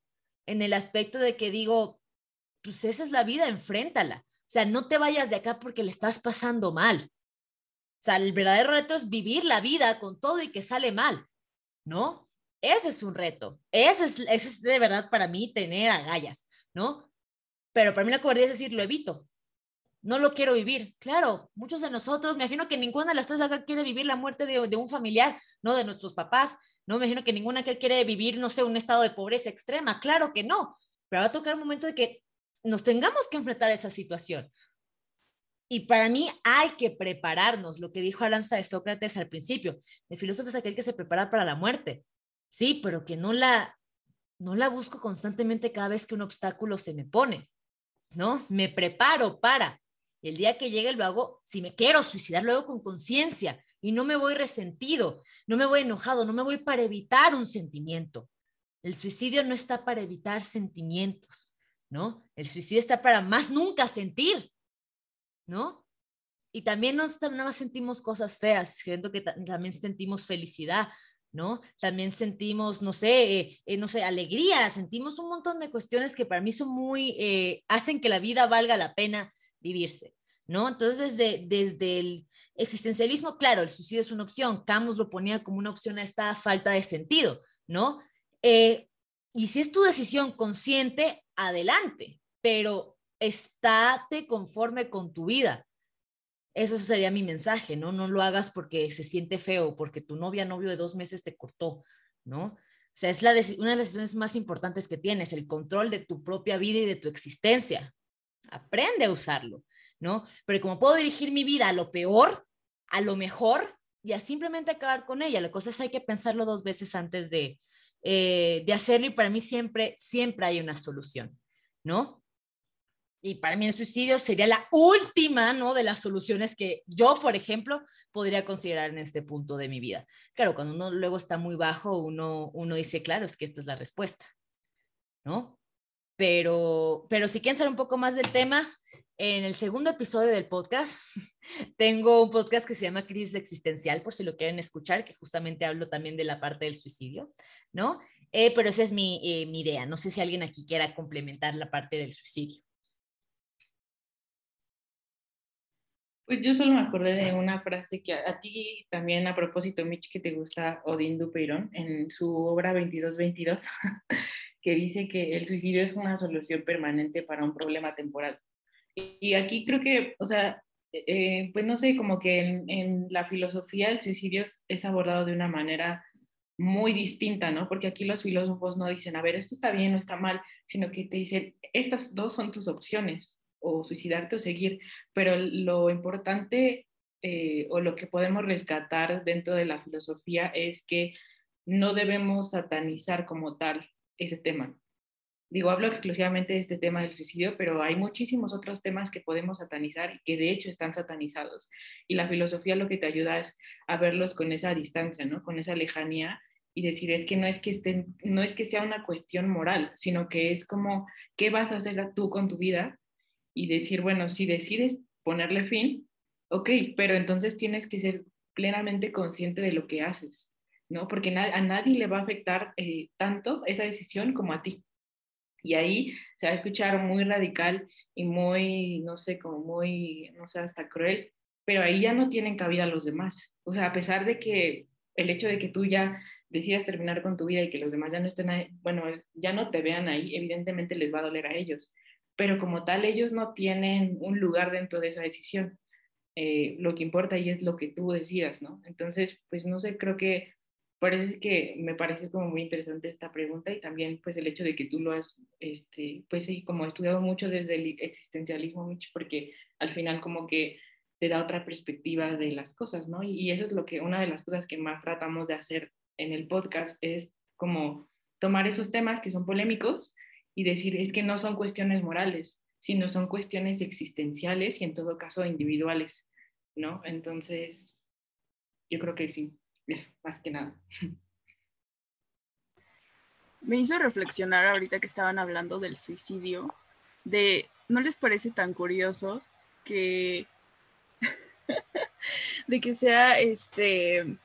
S1: en el aspecto de que digo, pues esa es la vida, enfréntala. O sea, no te vayas de acá porque le estás pasando mal. O sea, el verdadero reto es vivir la vida con todo y que sale mal, ¿no? Ese es un reto. Ese es, ese es de verdad para mí tener agallas, ¿no? Pero para mí la cobardía es decir, lo evito no lo quiero vivir. Claro, muchos de nosotros, me imagino que ninguna de las tres acá quiere vivir la muerte de, un familiar, no de nuestros papás. No me imagino que ninguna que quiere vivir, no sé, un estado de pobreza extrema. Claro que no. Pero va a tocar un momento de que nos tengamos que enfrentar a esa situación. Y para mí hay que prepararnos, lo que dijo Alanza de Sócrates al principio. El filósofo es aquel que se prepara para la muerte. Sí, pero que no la, no la busco constantemente cada vez que un obstáculo se me pone. ¿No? Me preparo para el día que llegue lo hago, si me quiero suicidar, lo hago con conciencia y no me voy resentido, no me voy enojado, no me voy para evitar un sentimiento. El suicidio no está para evitar sentimientos, ¿no? El suicidio está para más nunca sentir, ¿no? Y también no nada más sentimos cosas feas, siento que también sentimos felicidad, ¿no? También sentimos, no sé, eh, eh, no sé, alegría, sentimos un montón de cuestiones que para mí son muy, eh, hacen que la vida valga la pena vivirse, ¿no? Entonces, desde, desde el existencialismo, claro, el suicidio es una opción. Camus lo ponía como una opción a esta falta de sentido, ¿no? Y si es tu decisión consciente, adelante, pero estate conforme con tu vida. Eso sería mi mensaje, ¿no? No lo hagas porque se siente feo, porque tu novia, novio de dos meses te cortó, ¿no? O sea, es la una de las decisiones más importantes que tienes, el control de tu propia vida y de tu existencia. Aprende a usarlo, ¿no? Pero como puedo dirigir mi vida a lo peor, a lo mejor, y a simplemente acabar con ella. La cosa es hay que pensarlo dos veces antes de, eh, de hacerlo y para mí siempre, siempre hay una solución, ¿no? Y para mí el suicidio sería la última, ¿no? De las soluciones que yo, por ejemplo, podría considerar en este punto de mi vida. Claro, cuando uno luego está muy bajo, uno, uno dice, claro, es que esta es la respuesta, ¿no? Pero, pero si quieren saber un poco más del tema, en el segundo episodio del podcast, <laughs> tengo un podcast que se llama Crisis Existencial, por si lo quieren escuchar, que justamente hablo también de la parte del suicidio, ¿no? Eh, pero esa es mi, eh, mi idea. No sé si alguien aquí quiera complementar la parte del suicidio.
S3: Pues yo solo me acordé de una frase que a, ti también a propósito, Mitch, que te gusta Odín Dupeirón, en su obra 2222, <laughs> que dice que el suicidio es una solución permanente para un problema temporal. Y aquí creo que, o sea, eh, pues no sé, como que en, la filosofía el suicidio es, abordado de una manera muy distinta, ¿no? Porque aquí los filósofos no dicen, a ver, esto está bien o está mal, sino que te dicen, estas dos son tus opciones, o suicidarte o seguir, pero lo importante eh, o lo que podemos rescatar dentro de la filosofía es que no debemos satanizar como tal ese tema digo, hablo exclusivamente de este tema del suicidio, pero hay muchísimos otros temas que podemos satanizar y que de hecho están satanizados. Y la filosofía lo que te ayuda es a verlos con esa distancia, ¿no? Con esa lejanía y decir, es que no es que, estén, no es que sea una cuestión moral, sino que es como, ¿qué vas a hacer tú con tu vida? Y decir, bueno, si decides ponerle fin, ok, pero entonces tienes que ser plenamente consciente de lo que haces, ¿no? Porque a nadie le va a afectar eh, tanto esa decisión como a ti. Y ahí se va a escuchar muy radical y muy, no sé, como muy, no sé, hasta cruel, pero ahí ya no tienen cabida los demás. O sea, a pesar de que el hecho de que tú ya decidas terminar con tu vida y que los demás ya no estén ahí, bueno, ya no te vean ahí, evidentemente les va a doler a ellos, pero como tal ellos no tienen un lugar dentro de esa decisión. Eh, lo que importa ahí es lo que tú decidas, ¿no? Entonces, pues no sé, creo que por que me parece como muy interesante esta pregunta y también pues el hecho de que tú lo has, este, pues sí, como estudiado mucho desde el existencialismo, Mitch, porque al final como que te da otra perspectiva de las cosas, ¿no? Y eso es lo que, una de las cosas que más tratamos de hacer en el podcast es como tomar esos temas que son polémicos y decir, es que no son cuestiones morales, sino son cuestiones existenciales y en todo caso individuales, ¿no? Entonces, yo creo que sí. Eso, más que nada.
S2: Me hizo reflexionar ahorita que estaban hablando del suicidio, de, ¿no les parece tan curioso que, <laughs> de que sea este,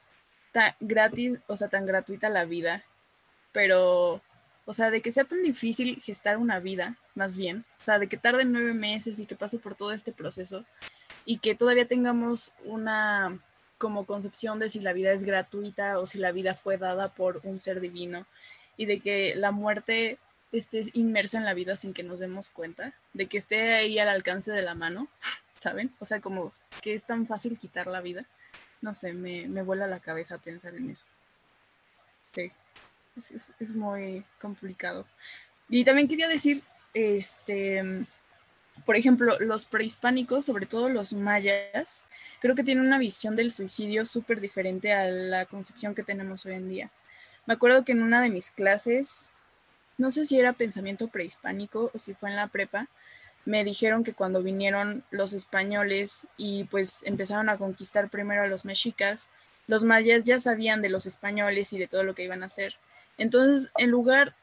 S2: tan gratis, o sea, tan gratuita la vida, pero, o sea, de que sea tan difícil gestar una vida, más bien, o sea, de que tarde nueve meses y que pase por todo este proceso y que todavía tengamos una como concepción de si la vida es gratuita o si la vida fue dada por un ser divino y de que la muerte esté inmersa en la vida sin que nos demos cuenta, de que esté ahí al alcance de la mano, <laughs> ¿saben? O sea, como que es tan fácil quitar la vida. No sé, me, me vuela la cabeza pensar en eso. Es, es muy complicado. Y también quería decir, este, por ejemplo, los prehispánicos, sobre todo los mayas, creo que tienen una visión del suicidio súper diferente a la concepción que tenemos hoy en día. Me acuerdo que en una de mis clases, no sé si era pensamiento prehispánico o si fue en la prepa, me dijeron que cuando vinieron los españoles y pues empezaron a conquistar primero a los mexicas, los mayas ya sabían de los españoles y de todo lo que iban a hacer. Entonces, en lugar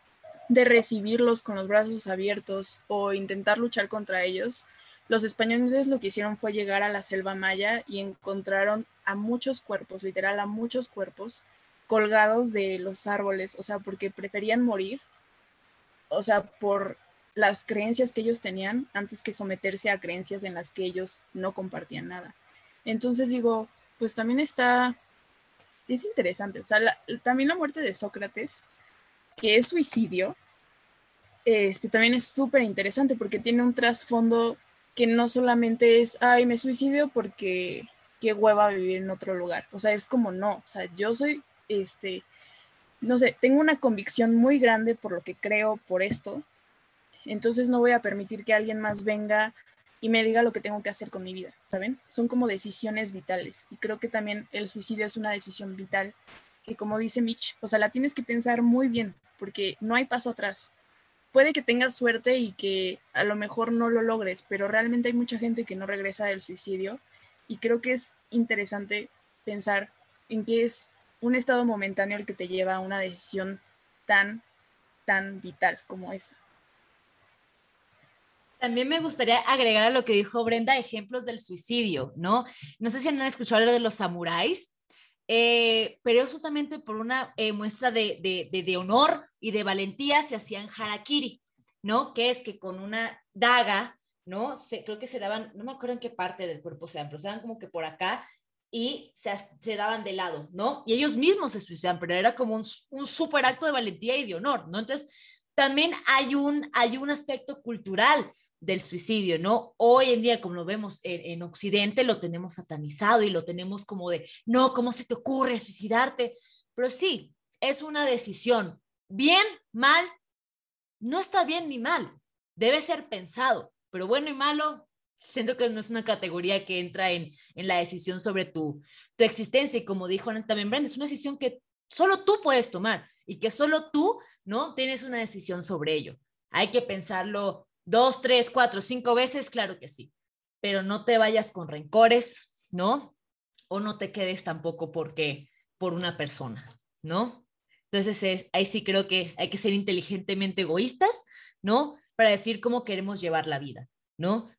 S2: de recibirlos con los brazos abiertos o intentar luchar contra ellos, los españoles lo que hicieron fue llegar a la selva maya y encontraron a muchos cuerpos, literal a muchos cuerpos, colgados de los árboles, o sea, porque preferían morir, o sea, por las creencias que ellos tenían antes que someterse a creencias en las que ellos no compartían nada. Entonces digo, pues también está, es interesante, o sea, también la muerte de Sócrates que es suicidio, este, también es súper interesante porque tiene un trasfondo que no solamente es, ay, me suicidio porque qué hueva vivir en otro lugar. O sea, es como no, o sea, yo soy, este, no sé, tengo una convicción muy grande por lo que creo, por esto. Entonces no voy a permitir que alguien más venga y me diga lo que tengo que hacer con mi vida, ¿saben? Son como decisiones vitales y creo que también el suicidio es una decisión vital que como dice Mitch, o sea, la tienes que pensar muy bien porque no hay paso atrás. Puede que tengas suerte y que a lo mejor no lo logres, pero realmente hay mucha gente que no regresa del suicidio y creo que es interesante pensar en qué es un estado momentáneo el que te lleva a una decisión tan, tan vital como esa.
S1: También me gustaría agregar a lo que dijo Brenda ejemplos del suicidio, ¿no? No sé si han escuchado hablar de los samuráis, eh, pero justamente por una eh, muestra de, de, de, honor y de valentía se hacían harakiri, ¿no? Que es que con una daga, ¿no? Se, creo que se daban, no me acuerdo en qué parte del cuerpo se dan, pero se dan como que por acá y se, se, daban de lado, ¿no? Y ellos mismos se suicidaban, pero era como un, un súper acto de valentía y de honor, ¿no? Entonces, también hay un, hay un aspecto cultural del suicidio, ¿no? Hoy en día, como lo vemos en, en, Occidente, lo tenemos satanizado y lo tenemos como de, no, ¿cómo se te ocurre suicidarte? Pero sí, es una decisión. Bien, mal, no está bien ni mal, debe ser pensado, pero bueno y malo, siento que no es una categoría que entra en, en la decisión sobre tu, tu existencia. Y como dijo también Brenda, es una decisión que solo tú puedes tomar y que solo tú, ¿no? Tienes una decisión sobre ello. Hay que pensarlo dos, tres, cuatro, cinco veces, claro que sí, pero no te vayas con rencores, ¿no? O no te quedes tampoco porque por una persona, ¿no? Entonces, es, ahí sí creo que hay que ser inteligentemente egoístas, ¿no? Para decir cómo queremos llevar la vida, ¿no?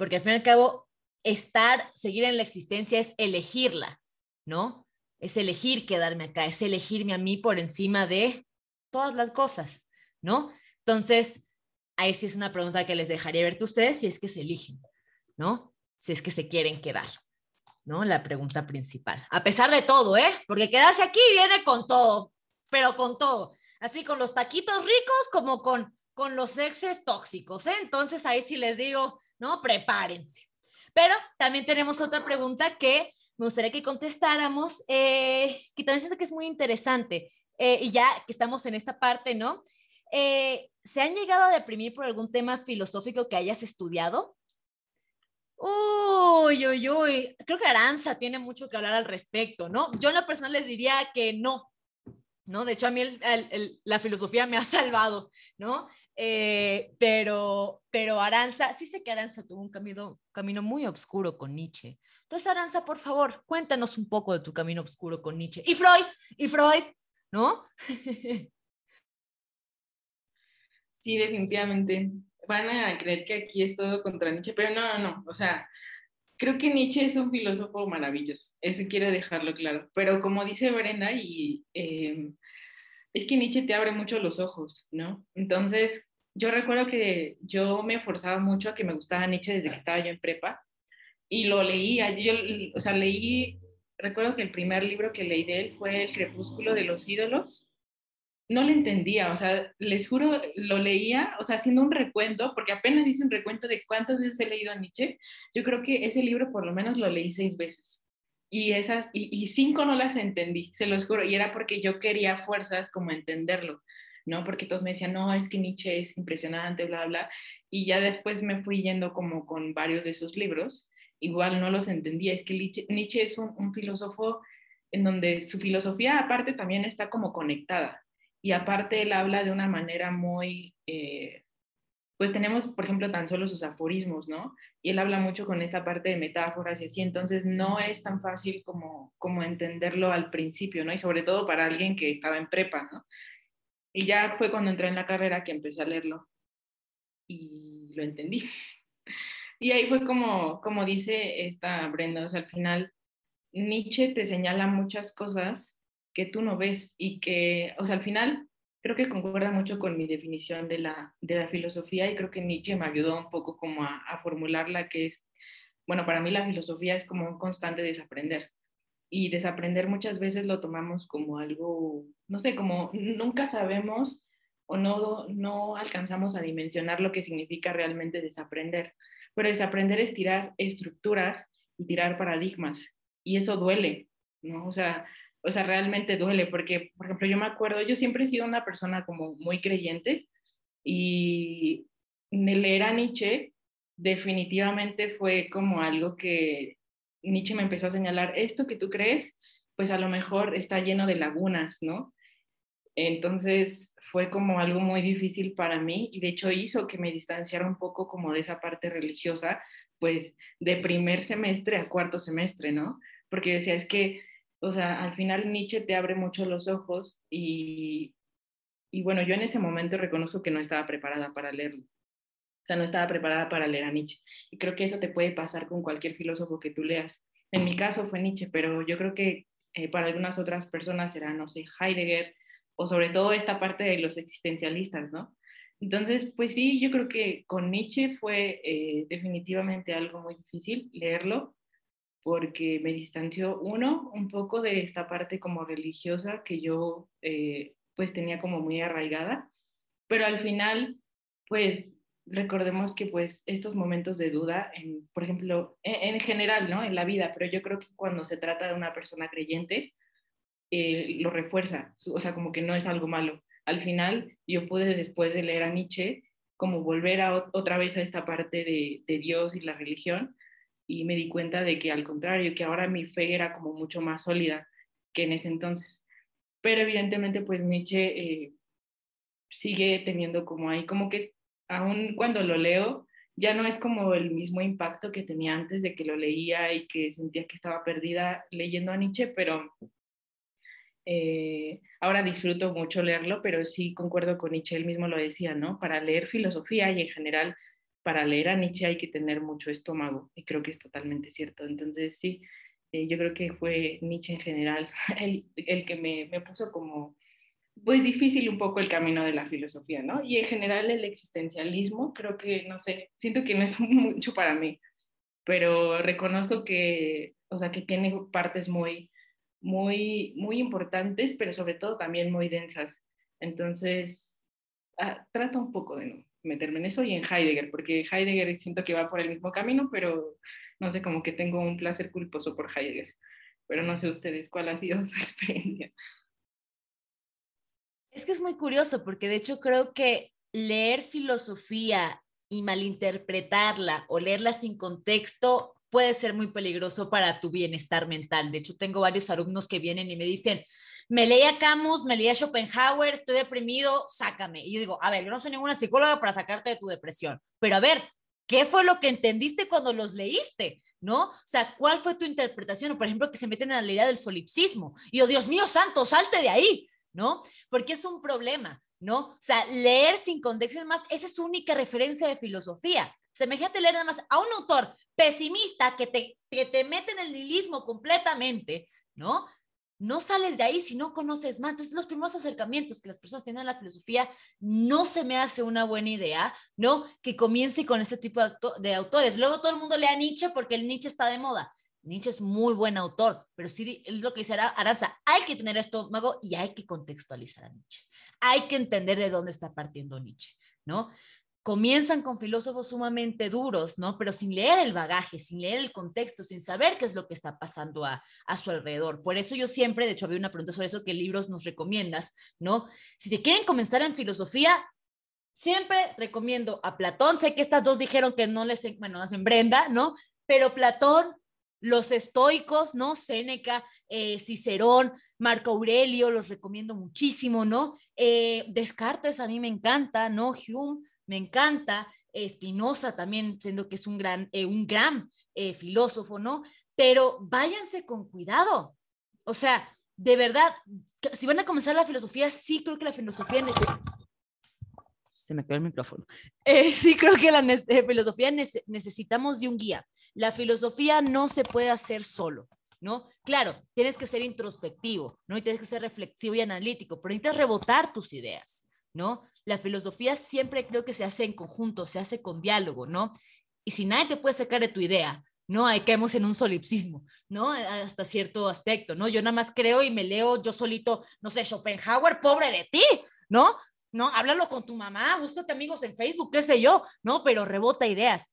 S1: porque al fin y al cabo, estar, seguir en la existencia es elegirla, ¿no? Es elegir quedarme acá, es elegirme a mí por encima de todas las cosas, ¿no? Entonces, ahí sí es una pregunta que les dejaría ver ustedes si es que se eligen, ¿no? Si es que se quieren quedar, ¿no? La pregunta principal. A pesar de todo, ¿eh? Porque quedarse aquí viene con todo, pero con todo. Así con los taquitos ricos como con, con los exes tóxicos, ¿eh? Entonces ahí sí les digo, ¿no? Prepárense. Pero también tenemos otra pregunta que me gustaría que contestáramos, eh, que también siento que es muy interesante. Eh, y ya que estamos en esta parte, ¿no? Eh, ¿Se han llegado a deprimir por algún tema filosófico que hayas estudiado? Uy, uy, uy. Creo que Aranza tiene mucho que hablar al respecto, ¿no? Yo en la persona les diría que no, ¿no? De hecho, a mí el, el, la filosofía me ha <laughs> salvado, ¿no? Eh, pero, pero Aranza, sí sé que Aranza tuvo un camino, camino muy oscuro con Nietzsche. Entonces, Aranza, por favor, cuéntanos un poco de tu camino oscuro con Nietzsche. Y Freud, y Freud, ¿no? <laughs>
S3: Sí, definitivamente. Van a creer que aquí es todo contra Nietzsche, pero no, no, no. O sea, creo que Nietzsche es un filósofo maravilloso. Eso quiero dejarlo claro. Pero como dice Brenda, y eh, es que Nietzsche te abre mucho los ojos, ¿no? Entonces, yo recuerdo que yo me forzaba mucho a que me gustaba Nietzsche desde que estaba yo en prepa y lo leía, yo, o sea, leí, recuerdo que el primer libro que leí de él fue El crepúsculo de los ídolos. No le entendía, o sea, les juro, lo leía, o sea, haciendo un recuento, porque apenas hice un recuento de cuántas veces he leído a Nietzsche. Yo creo que ese libro por lo menos lo leí seis veces y esas, y, cinco no las entendí, se los juro, y era porque yo quería fuerzas como entenderlo, ¿no? Porque todos me decían, no, es que Nietzsche es impresionante, bla, bla, y ya después me fui yendo como con varios de sus libros, igual no los entendía, es que Nietzsche es un filósofo en donde su filosofía aparte también está como conectada, y aparte él habla de una manera muy... Eh, pues tenemos, por ejemplo, tan solo sus aforismos, ¿no? Y él habla mucho con esta parte de metáforas y así, entonces no es tan fácil como, como entenderlo al principio, ¿no? Y sobre todo para alguien que estaba en prepa, ¿no? Y ya fue cuando entré en la carrera que empecé a leerlo y lo entendí. <laughs> Y ahí fue como, como dice esta Brenda, o sea, al final Nietzsche te señala muchas cosas que tú no ves y que, o sea, al final creo que concuerda mucho con mi definición de la, de la filosofía y creo que Nietzsche me ayudó un poco como a, a formularla, que es, bueno, para mí la filosofía es como un constante desaprender y desaprender muchas veces lo tomamos como algo, no sé, como nunca sabemos o no, no alcanzamos a dimensionar lo que significa realmente desaprender. Pero desaprender es tirar estructuras y tirar paradigmas. Y eso duele, ¿no? O sea, o sea, realmente duele porque, por ejemplo, yo me acuerdo, yo siempre he sido una persona como muy creyente y leer a Nietzsche definitivamente fue como algo que Nietzsche me empezó a señalar, esto que tú crees, pues a lo mejor está lleno de lagunas, ¿no? Entonces fue como algo muy difícil para mí y de hecho hizo que me distanciara un poco como de esa parte religiosa, pues de primer semestre a cuarto semestre, ¿no? Porque yo decía, es que, o sea, al final Nietzsche te abre mucho los ojos y, y bueno, yo en ese momento reconozco que no estaba preparada para leerlo. O sea, no estaba preparada para leer a Nietzsche. Y creo que eso te puede pasar con cualquier filósofo que tú leas. En mi caso fue Nietzsche, pero yo creo que eh, para algunas otras personas será, no sé, Heidegger, o sobre todo esta parte de los existencialistas, ¿no? Entonces, pues sí, yo creo que con Nietzsche fue eh, definitivamente algo muy difícil leerlo, porque me distanció, uno, un poco de esta parte como religiosa que yo eh, pues tenía como muy arraigada, pero al final, pues recordemos que pues estos momentos de duda, en, por ejemplo, en, en, general, ¿no? En la vida, pero yo creo que cuando se trata de una persona creyente, eh, lo refuerza, o sea, como que no es algo malo. Al final, yo pude después de leer a Nietzsche, como volver a, otra vez a esta parte de, de, Dios y la religión, y me di cuenta de que al contrario, que ahora mi fe era como mucho más sólida que en ese entonces. Pero evidentemente, pues Nietzsche eh, sigue teniendo como ahí, como que aún cuando lo leo, ya no es como el mismo impacto que tenía antes de que lo leía y que sentía que estaba perdida leyendo a Nietzsche, pero eh, ahora disfruto mucho leerlo, pero sí concuerdo con Nietzsche, él mismo lo decía, ¿no? Para leer filosofía y en general para leer a Nietzsche hay que tener mucho estómago y creo que es totalmente cierto. Entonces sí, eh, yo creo que fue Nietzsche en general <laughs> el, el que me, me, puso como, pues difícil un poco el camino de la filosofía, ¿no? Y en general el existencialismo, creo que, no sé, siento que no es <laughs> mucho para mí, pero reconozco que, o sea, que tiene partes muy muy, muy importantes, pero sobre todo también muy densas. Entonces, ah, trato un poco de no meterme en eso y en Heidegger, porque Heidegger siento que va por el mismo camino, pero no sé, como que tengo un placer culposo por Heidegger. Pero no sé ustedes cuál ha sido <laughs> su experiencia.
S1: Es que es muy curioso, porque de hecho creo que leer filosofía y malinterpretarla o leerla sin contexto puede ser muy peligroso para tu bienestar mental. De hecho, tengo varios alumnos que vienen y me dicen, me leí a Camus, me leí a Schopenhauer, estoy deprimido, sácame. Y yo digo, a ver, yo no soy ninguna psicóloga para sacarte de tu depresión, pero a ver, ¿qué fue lo que entendiste cuando los leíste? ¿No? O sea, ¿cuál fue tu interpretación? O, por ejemplo, que se meten en la idea del solipsismo. Y yo, Dios mío santo, salte de ahí, ¿no? Porque es un problema, ¿no? O sea, leer sin contexto es más, esa es su única referencia de filosofía. Semejante leer nada más a un autor pesimista que te, que te mete en el nihilismo completamente, ¿no? No sales de ahí si no conoces más. Entonces, los primeros acercamientos que las personas tienen a la filosofía no se me hace una buena idea, ¿no? Que comience con este tipo de, autores. Luego todo el mundo lea Nietzsche porque el Nietzsche está de moda. Nietzsche es muy buen autor, pero sí es lo que dice Aranza, hay que tener estómago y hay que contextualizar a Nietzsche. Hay que entender de dónde está partiendo Nietzsche, ¿no? Comienzan con filósofos sumamente duros, ¿no? Pero sin leer el bagaje, sin leer el contexto, sin saber qué es lo que está pasando a, a, su alrededor. Por eso yo siempre, de hecho, había una pregunta sobre eso, ¿qué libros nos recomiendas, ¿no? Si se quieren comenzar en filosofía, siempre recomiendo a Platón. Sé que estas dos dijeron que no les, bueno, hacen Brenda, ¿no? Pero Platón, los estoicos, ¿no? Séneca, eh, Cicerón, Marco Aurelio, los recomiendo muchísimo, ¿no? Eh, Descartes a mí me encanta, ¿no? Hume, me encanta, Spinoza también, siendo que es un gran, eh, un gran eh, filósofo, ¿no? Pero váyanse con cuidado. O sea, de verdad, si van a comenzar la filosofía, sí creo que la filosofía. Se me quedó el micrófono. Eh, sí creo que la filosofía nece necesitamos de un guía. La filosofía no se puede hacer solo. ¿no? Claro, tienes que ser introspectivo, ¿no? Y tienes que ser reflexivo y analítico, pero necesitas rebotar tus ideas, ¿no? La filosofía siempre creo que se hace en conjunto, se hace con diálogo, ¿no? Y si nadie te puede sacar de tu idea, ¿no? Ahí caemos en un solipsismo, ¿no? Hasta cierto aspecto, ¿no? Yo nada más creo y me leo yo solito, no sé, Schopenhauer, pobre de ti, ¿no? ¿no? Háblalo con tu mamá, búscate amigos en Facebook, qué sé yo, ¿no? Pero rebota ideas,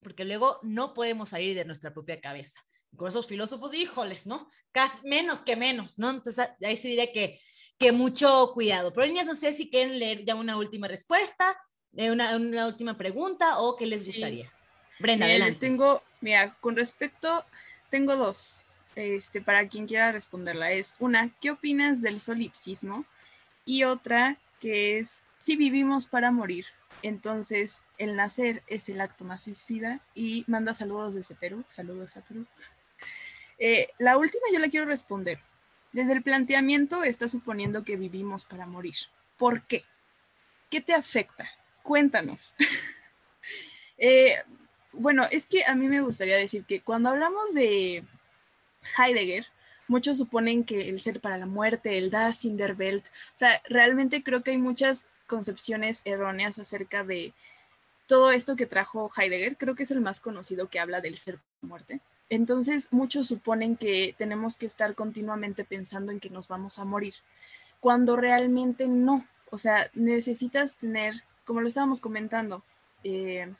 S1: porque luego no podemos salir de nuestra propia cabeza. Con esos filósofos, híjoles, ¿no? Casi menos que menos, ¿no? Entonces ahí sí diré que, que mucho cuidado. Pero niñas, no sé si quieren leer ya una última respuesta, eh, una, una, última pregunta o qué les gustaría.
S2: Brenda, adelante. Les tengo, mira, con respecto, tengo dos, este, para quien quiera responderla. Es una, ¿qué opinas del solipsismo? Y otra, que es, si vivimos para morir, entonces el nacer es el acto más suicida y manda saludos desde Perú, saludos a Perú. <laughs> Eh, la última yo la quiero responder. Desde el planteamiento está suponiendo que vivimos para morir. ¿Por qué? ¿Qué te afecta? Cuéntanos. <laughs> Eh, bueno, es que a mí me gustaría decir que cuando hablamos de Heidegger, muchos suponen que el ser para la muerte, el Das in der Welt, o sea, realmente creo que hay muchas concepciones erróneas acerca de todo esto que trajo Heidegger, creo que es el más conocido que habla del ser para muerte. Entonces, muchos suponen que tenemos que estar continuamente pensando en que nos vamos a morir, cuando realmente no. O sea, necesitas tener, como lo estábamos comentando, eh,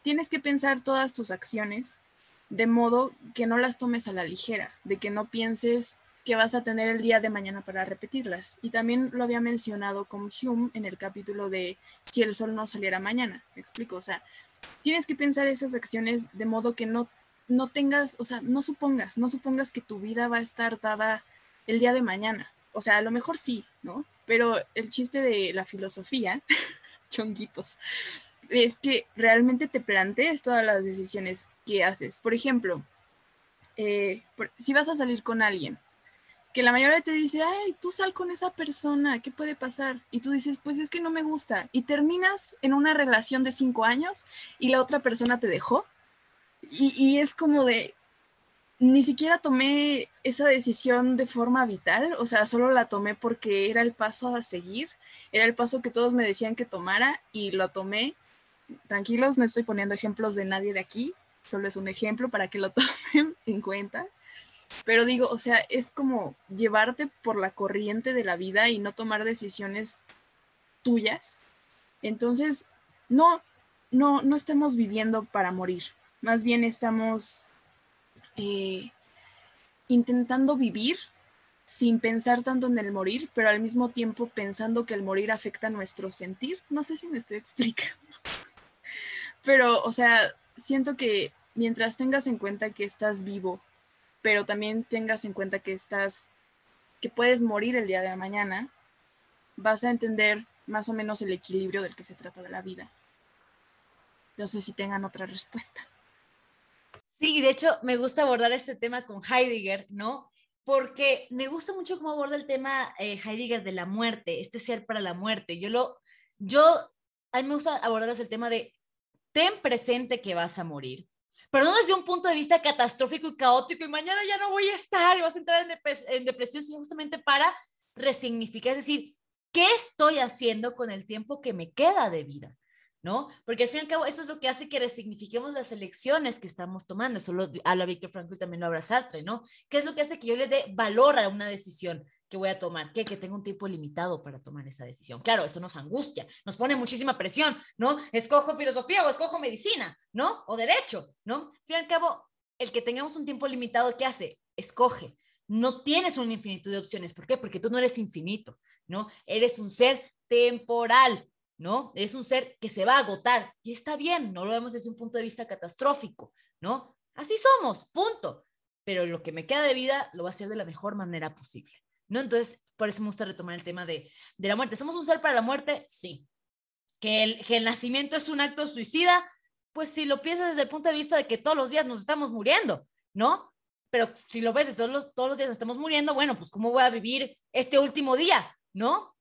S2: tienes que pensar todas tus acciones de modo que no las tomes a la ligera, de que no pienses que vas a tener el día de mañana para repetirlas. Y también lo había mencionado con Hume en el capítulo de si el sol no saliera mañana. Me explico, o sea, tienes que pensar esas acciones de modo que no no tengas, o sea, no supongas, no supongas que tu vida va a estar dada el día de mañana. O sea, a lo mejor sí, ¿no? Pero el chiste de la filosofía, <laughs> chonguitos, es que realmente te plantees todas las decisiones que haces. Por ejemplo, eh, si vas a salir con alguien, que la mayoría te dice, ay, tú sal con esa persona, ¿qué puede pasar? Y tú dices, pues es que no me gusta. Y terminas en una relación de cinco años y la otra persona te dejó y, es como de, ni siquiera tomé esa decisión de forma vital, o sea, solo la tomé porque era el paso a seguir, era el paso que todos me decían que tomara y lo tomé. Tranquilos, no estoy poniendo ejemplos de nadie de aquí, solo es un ejemplo para que lo <laughs> tomen en cuenta. Pero digo, o sea, es como llevarte por la corriente de la vida y no tomar decisiones tuyas. Entonces, no, no, no estemos viviendo para morir más bien estamos eh, intentando vivir sin pensar tanto en el morir, pero al mismo tiempo pensando que el morir afecta nuestro sentir. No sé si me estoy explicando. <laughs> Pero, o sea, siento que mientras tengas en cuenta que estás vivo, pero también tengas en cuenta que estás, que puedes morir el día de mañana, vas a entender más o menos el equilibrio del que se trata de la vida. No sé si tengan otra respuesta.
S1: Sí, de hecho me gusta abordar este tema con Heidegger, ¿no? Porque me gusta mucho cómo aborda el tema eh, Heidegger de la muerte, este ser para la muerte. Yo lo, yo, a mí me gusta abordar el tema de ten presente que vas a morir, pero no desde un punto de vista catastrófico y caótico y mañana ya no voy a estar y vas a entrar en, en depresión, sino justamente para resignificar, es decir, ¿qué estoy haciendo con el tiempo que me queda de vida? ¿No? Porque al fin y al cabo eso es lo que hace que resignifiquemos las elecciones que estamos tomando. Eso lo habla Víctor Frankl también lo habla Sartre, ¿no? ¿Qué es lo que hace que yo le dé valor a una decisión que voy a tomar? Que, que tengo un tiempo limitado para tomar esa decisión. Claro, eso nos angustia, nos pone muchísima presión, ¿no? Escojo filosofía o escojo medicina, ¿no? O derecho, ¿no? Al fin y al cabo, el que tengamos un tiempo limitado, ¿qué hace? Escoge. No tienes una infinitud de opciones. ¿Por qué? Porque tú no eres infinito, ¿no? Eres un ser temporal, ¿no? Es un ser que se va a agotar y está bien, no lo vemos desde un punto de vista catastrófico, ¿no? Así somos, punto. Pero lo que me queda de vida lo va a hacer de la mejor manera posible, ¿no? Entonces, por eso me gusta retomar el tema de, la muerte. ¿Somos un ser para la muerte? Sí. ¿Que el, ¿Que el nacimiento es un acto suicida? Pues si lo piensas desde el punto de vista de que todos los días nos estamos muriendo, ¿no? Pero si lo ves, todos los, todos los días nos estamos muriendo, bueno, pues ¿cómo voy a vivir este último día? ¿No?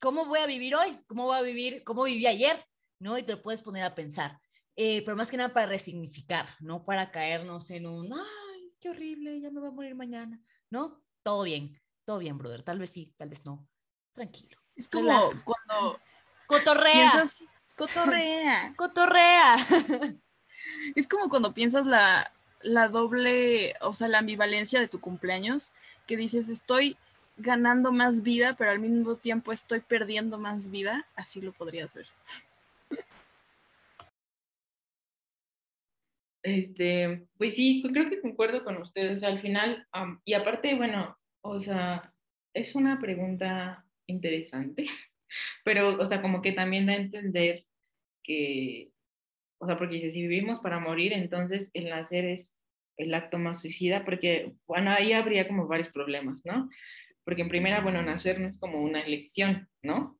S1: ¿Cómo voy a vivir hoy? ¿Cómo voy a vivir? ¿Cómo viví ayer? ¿No? Y te lo puedes poner a pensar. Eh, pero más que nada para resignificar, no para caernos en un, ay, qué horrible, ya me voy a morir mañana, ¿no? Todo bien, todo bien, brother. Tal vez sí, tal vez no. Tranquilo.
S2: Es como cuando...
S1: Cotorrea.
S2: cotorrea. <laughs>
S1: cotorrea.
S2: es como cuando piensas la, la doble, o sea, la ambivalencia de tu cumpleaños, que dices, estoy ganando más vida, pero al mismo tiempo estoy perdiendo más vida, así lo podría hacer.
S3: Este, pues sí, creo que concuerdo con ustedes. al final, y aparte, bueno, o sea, es una pregunta interesante, <laughs> pero, o sea, como que también da a entender que, o sea, porque si vivimos para morir, entonces el nacer es el acto más suicida, porque, bueno, ahí habría como varios problemas, ¿no? Porque en primera, bueno, nacer no es como una elección, ¿no?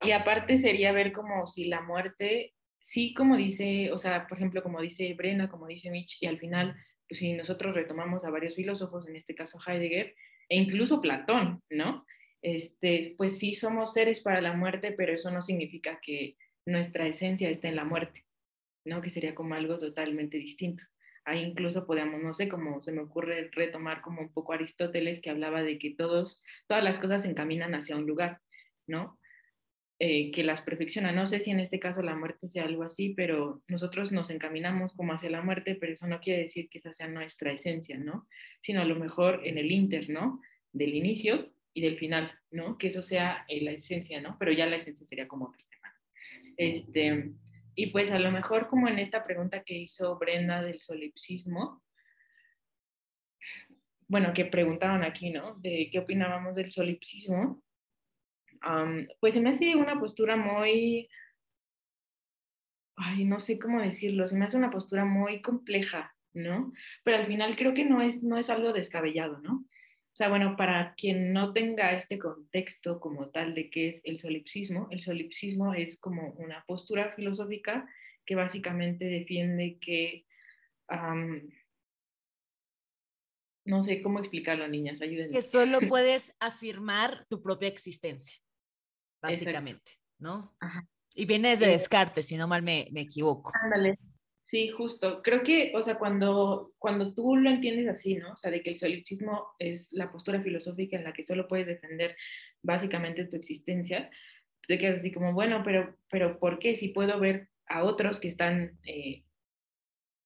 S3: Y aparte sería ver como si la muerte, sí, como dice, o sea, por ejemplo, como dice Brenda, como dice Mitch, y al final, pues si nosotros retomamos a varios filósofos, en este caso Heidegger, e incluso Platón, ¿no? Este, pues sí somos seres para la muerte, pero eso no significa que nuestra esencia esté en la muerte, ¿no? Que sería como algo totalmente distinto. Ahí incluso podemos, no sé, como se me ocurre retomar como un poco Aristóteles que hablaba de que todos, todas las cosas se encaminan hacia un lugar, ¿no? Eh, que las perfecciona. No sé si en este caso la muerte sea algo así, pero nosotros nos encaminamos como hacia la muerte, pero eso no quiere decir que esa sea nuestra esencia, ¿no? Sino a lo mejor en el inter, ¿no? Del inicio y del final, ¿no? Que eso sea eh, la esencia, ¿no? Pero ya la esencia sería como otro tema. Este, y pues a lo mejor como en esta pregunta que hizo Brenda del solipsismo, bueno, que preguntaron aquí, ¿no? De qué opinábamos del solipsismo, pues se me hace una postura muy, ay, no sé cómo decirlo, se me hace una postura muy compleja, ¿no? Pero al final creo que no es, no es algo descabellado, ¿no? O sea, bueno, para quien no tenga este contexto como tal de qué es el solipsismo, el solipsismo es como una postura filosófica que básicamente defiende que, no sé cómo explicarlo, niñas, ayúdenme.
S1: Que solo puedes afirmar tu propia existencia, básicamente, ¿no? Ajá. Y viene desde Descartes, si no mal me, me equivoco.
S3: Ándale, Sí, justo. Creo que, o sea, cuando, cuando tú lo entiendes así, ¿no? O sea, de que el solipsismo es la postura filosófica en la que solo puedes defender básicamente tu existencia, te quedas así como, bueno, pero, pero ¿por qué? Si puedo ver a otros que están, eh,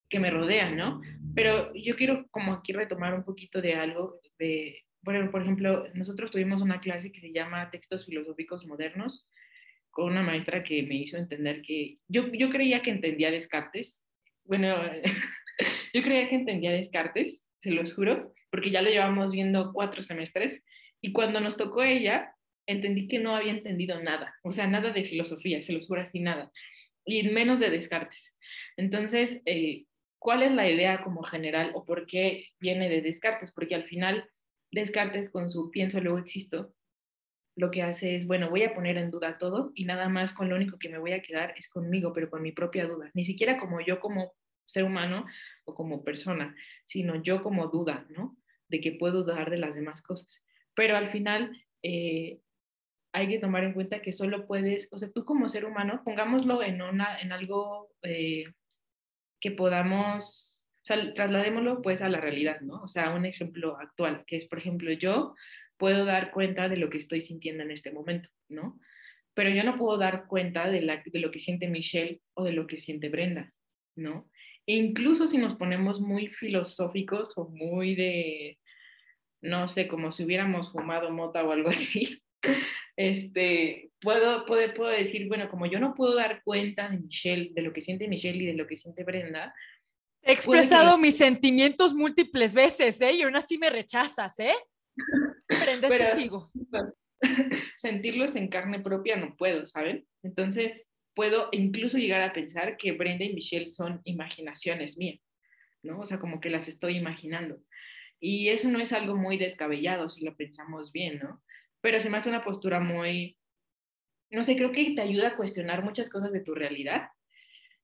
S3: que me rodean, ¿no? Pero yo quiero como aquí retomar un poquito de algo, de, bueno, por ejemplo, nosotros tuvimos una clase que se llama Textos Filosóficos Modernos, con una maestra que me hizo entender que yo, yo creía que entendía Descartes, bueno, <laughs> yo creía que entendía Descartes, se los juro, porque ya lo llevamos viendo cuatro semestres y cuando nos tocó ella, entendí que no había entendido nada, o sea, nada de filosofía, se los juro así nada, y menos de Descartes. Entonces, eh, ¿cuál es la idea como general o por qué viene de Descartes? Porque al final Descartes con su pienso luego existo, lo que hace es, bueno, voy a poner en duda todo y nada más con lo único que me voy a quedar es conmigo, pero con mi propia duda. Ni siquiera como yo como ser humano o como persona, sino yo como duda, ¿no? De que puedo dudar de las demás cosas. Pero al final eh, hay que tomar en cuenta que solo puedes, o sea, tú como ser humano, pongámoslo en, una, en algo eh, que podamos, o sea, trasladémoslo pues a la realidad, ¿no? O sea, un ejemplo actual, que es, por ejemplo, yo puedo dar cuenta de lo que estoy sintiendo en este momento, ¿no? Pero yo no puedo dar cuenta de, la, de lo que siente Michelle o de lo que siente Brenda, ¿no? E incluso si nos ponemos muy filosóficos o muy de, no sé, como si hubiéramos fumado mota o algo <laughs> así, este, puedo, puedo, puedo decir, bueno, como yo no puedo dar cuenta de Michelle, de lo que siente Michelle y de lo que siente Brenda.
S1: He expresado mis sentimientos múltiples veces, ¿eh? Y aún así me rechazas, ¿eh? Pero, testigo. <laughs>
S3: sentirlos en carne propia no puedo, ¿saben? Entonces, puedo incluso llegar a pensar que Brenda y Michelle son imaginaciones mías, ¿no? O sea, como que las estoy imaginando. Y eso no es algo muy descabellado si lo pensamos bien, ¿no? Pero se me hace una postura muy, no sé, creo que te ayuda a cuestionar muchas cosas de tu realidad.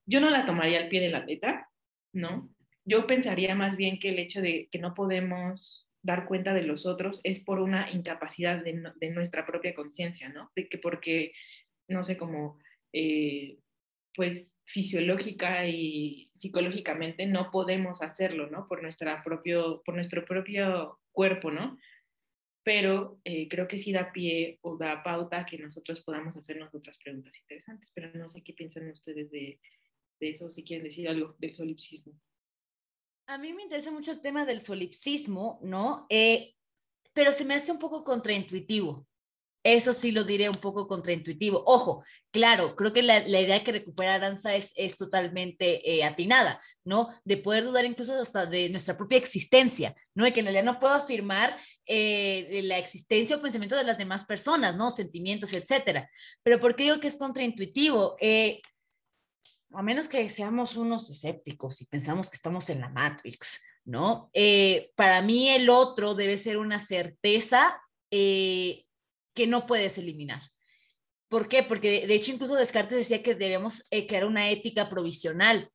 S3: Yo no la tomaría al pie de la letra, ¿no? Yo pensaría más bien que el hecho de que no podemos dar cuenta de los otros es por una incapacidad de, nuestra propia conciencia, ¿no? De que porque, no sé, como, eh, pues fisiológica y psicológicamente no podemos hacerlo, ¿no? Por, nuestra propio, por nuestro propio cuerpo, ¿no? Pero eh, creo que sí da pie o da pauta que nosotros podamos hacernos otras preguntas interesantes, pero no sé qué piensan ustedes de, de eso, si quieren decir algo del solipsismo.
S1: A mí me interesa mucho el tema del solipsismo, ¿no? Eh, pero se me hace un poco contraintuitivo. Eso sí lo diré un poco contraintuitivo. Ojo, claro, creo que la, idea que recupera Aranza es, es totalmente eh, atinada, ¿no? De poder dudar incluso hasta de nuestra propia existencia, ¿no? De que en realidad no puedo afirmar eh, la existencia o pensamiento de las demás personas, ¿no? Sentimientos, etcétera. Pero ¿por qué digo que es contraintuitivo? A menos que seamos unos escépticos y pensamos que estamos en la Matrix, ¿no? para mí el otro debe ser una certeza que no puedes eliminar. ¿Por qué? Porque de hecho incluso Descartes decía que debemos eh, crear una ética provisional,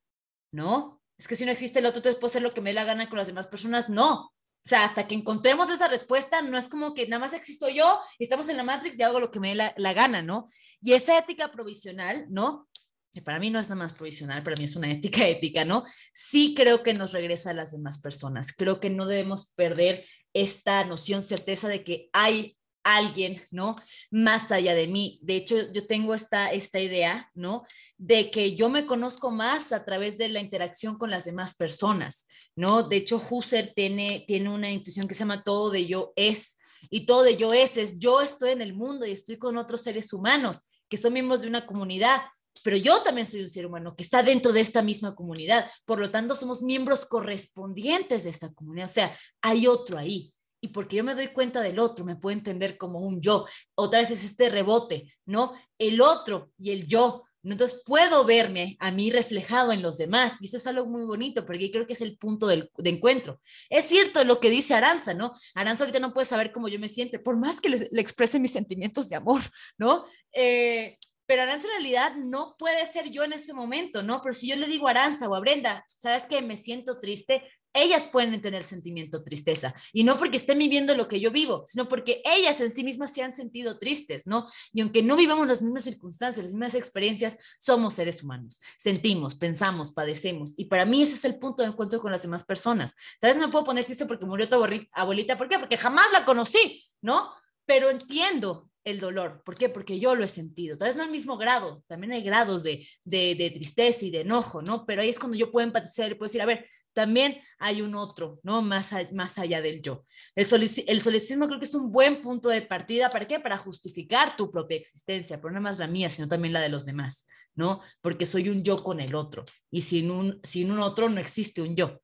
S1: ¿no? Es que si no existe el otro, entonces puedo hacer lo que me dé la gana con las demás personas. No. O sea, hasta que encontremos esa respuesta, no es como que nada más existo yo y estamos en la Matrix y hago lo que me dé la, la gana, ¿no? Y esa ética provisional, ¿no? Que para mí no es nada más provisional, para mí es una ética <laughs> ética, ¿no? Sí creo que nos regresa a las demás personas. Creo que no debemos perder esta noción, certeza de que hay alguien, ¿no? Más allá de mí. De hecho, yo tengo esta, esta idea, ¿no? De que yo me conozco más a través de la interacción con las demás personas, ¿no? De hecho, Husserl tiene, tiene una intuición que se llama todo de yo es. Y todo de yo es, es yo estoy en el mundo y estoy con otros seres humanos que son miembros de una comunidad, pero yo también soy un ser humano que está dentro de esta misma comunidad. Por lo tanto, somos miembros correspondientes de esta comunidad. O sea, hay otro ahí y porque yo me doy cuenta del otro, me puedo entender como un yo. Otra vez es este rebote, ¿no? El otro y el yo. Entonces puedo verme a mí reflejado en los demás y eso es algo muy bonito porque creo que es el punto de encuentro. Es cierto lo que dice Aranza, ¿no? Aranza ahorita no puede saber cómo yo me siento, por más que le, exprese mis sentimientos de amor, ¿no? Eh, pero Aranza en realidad no puede ser yo en este momento, ¿no? Pero si yo le digo a Aranza o a Brenda, ¿sabes que Me siento triste, ellas pueden tener sentimiento tristeza y no porque estén viviendo lo que yo vivo, sino porque ellas en sí mismas se han sentido tristes, ¿no? Y aunque no vivamos las mismas circunstancias, las mismas experiencias, somos seres humanos, sentimos, pensamos, padecemos y para mí ese es el punto de encuentro con las demás personas. Tal vez me puedo poner triste porque murió tu abuelita, ¿por qué? Porque jamás la conocí, ¿no? Pero entiendo el dolor. ¿Por qué? Porque yo lo he sentido. Tal vez no al mismo grado, también hay grados de, de, tristeza y de enojo, ¿no? Pero ahí es cuando yo puedo empatizar y puedo decir, a ver, también hay un otro, ¿no? Más, más allá del yo. El, el solipsismo creo que es un buen punto de partida. ¿Para qué? Para justificar tu propia existencia, pero no más la mía, sino también la de los demás, ¿no? Porque soy un yo con el otro. Y sin un, sin un otro no existe un yo.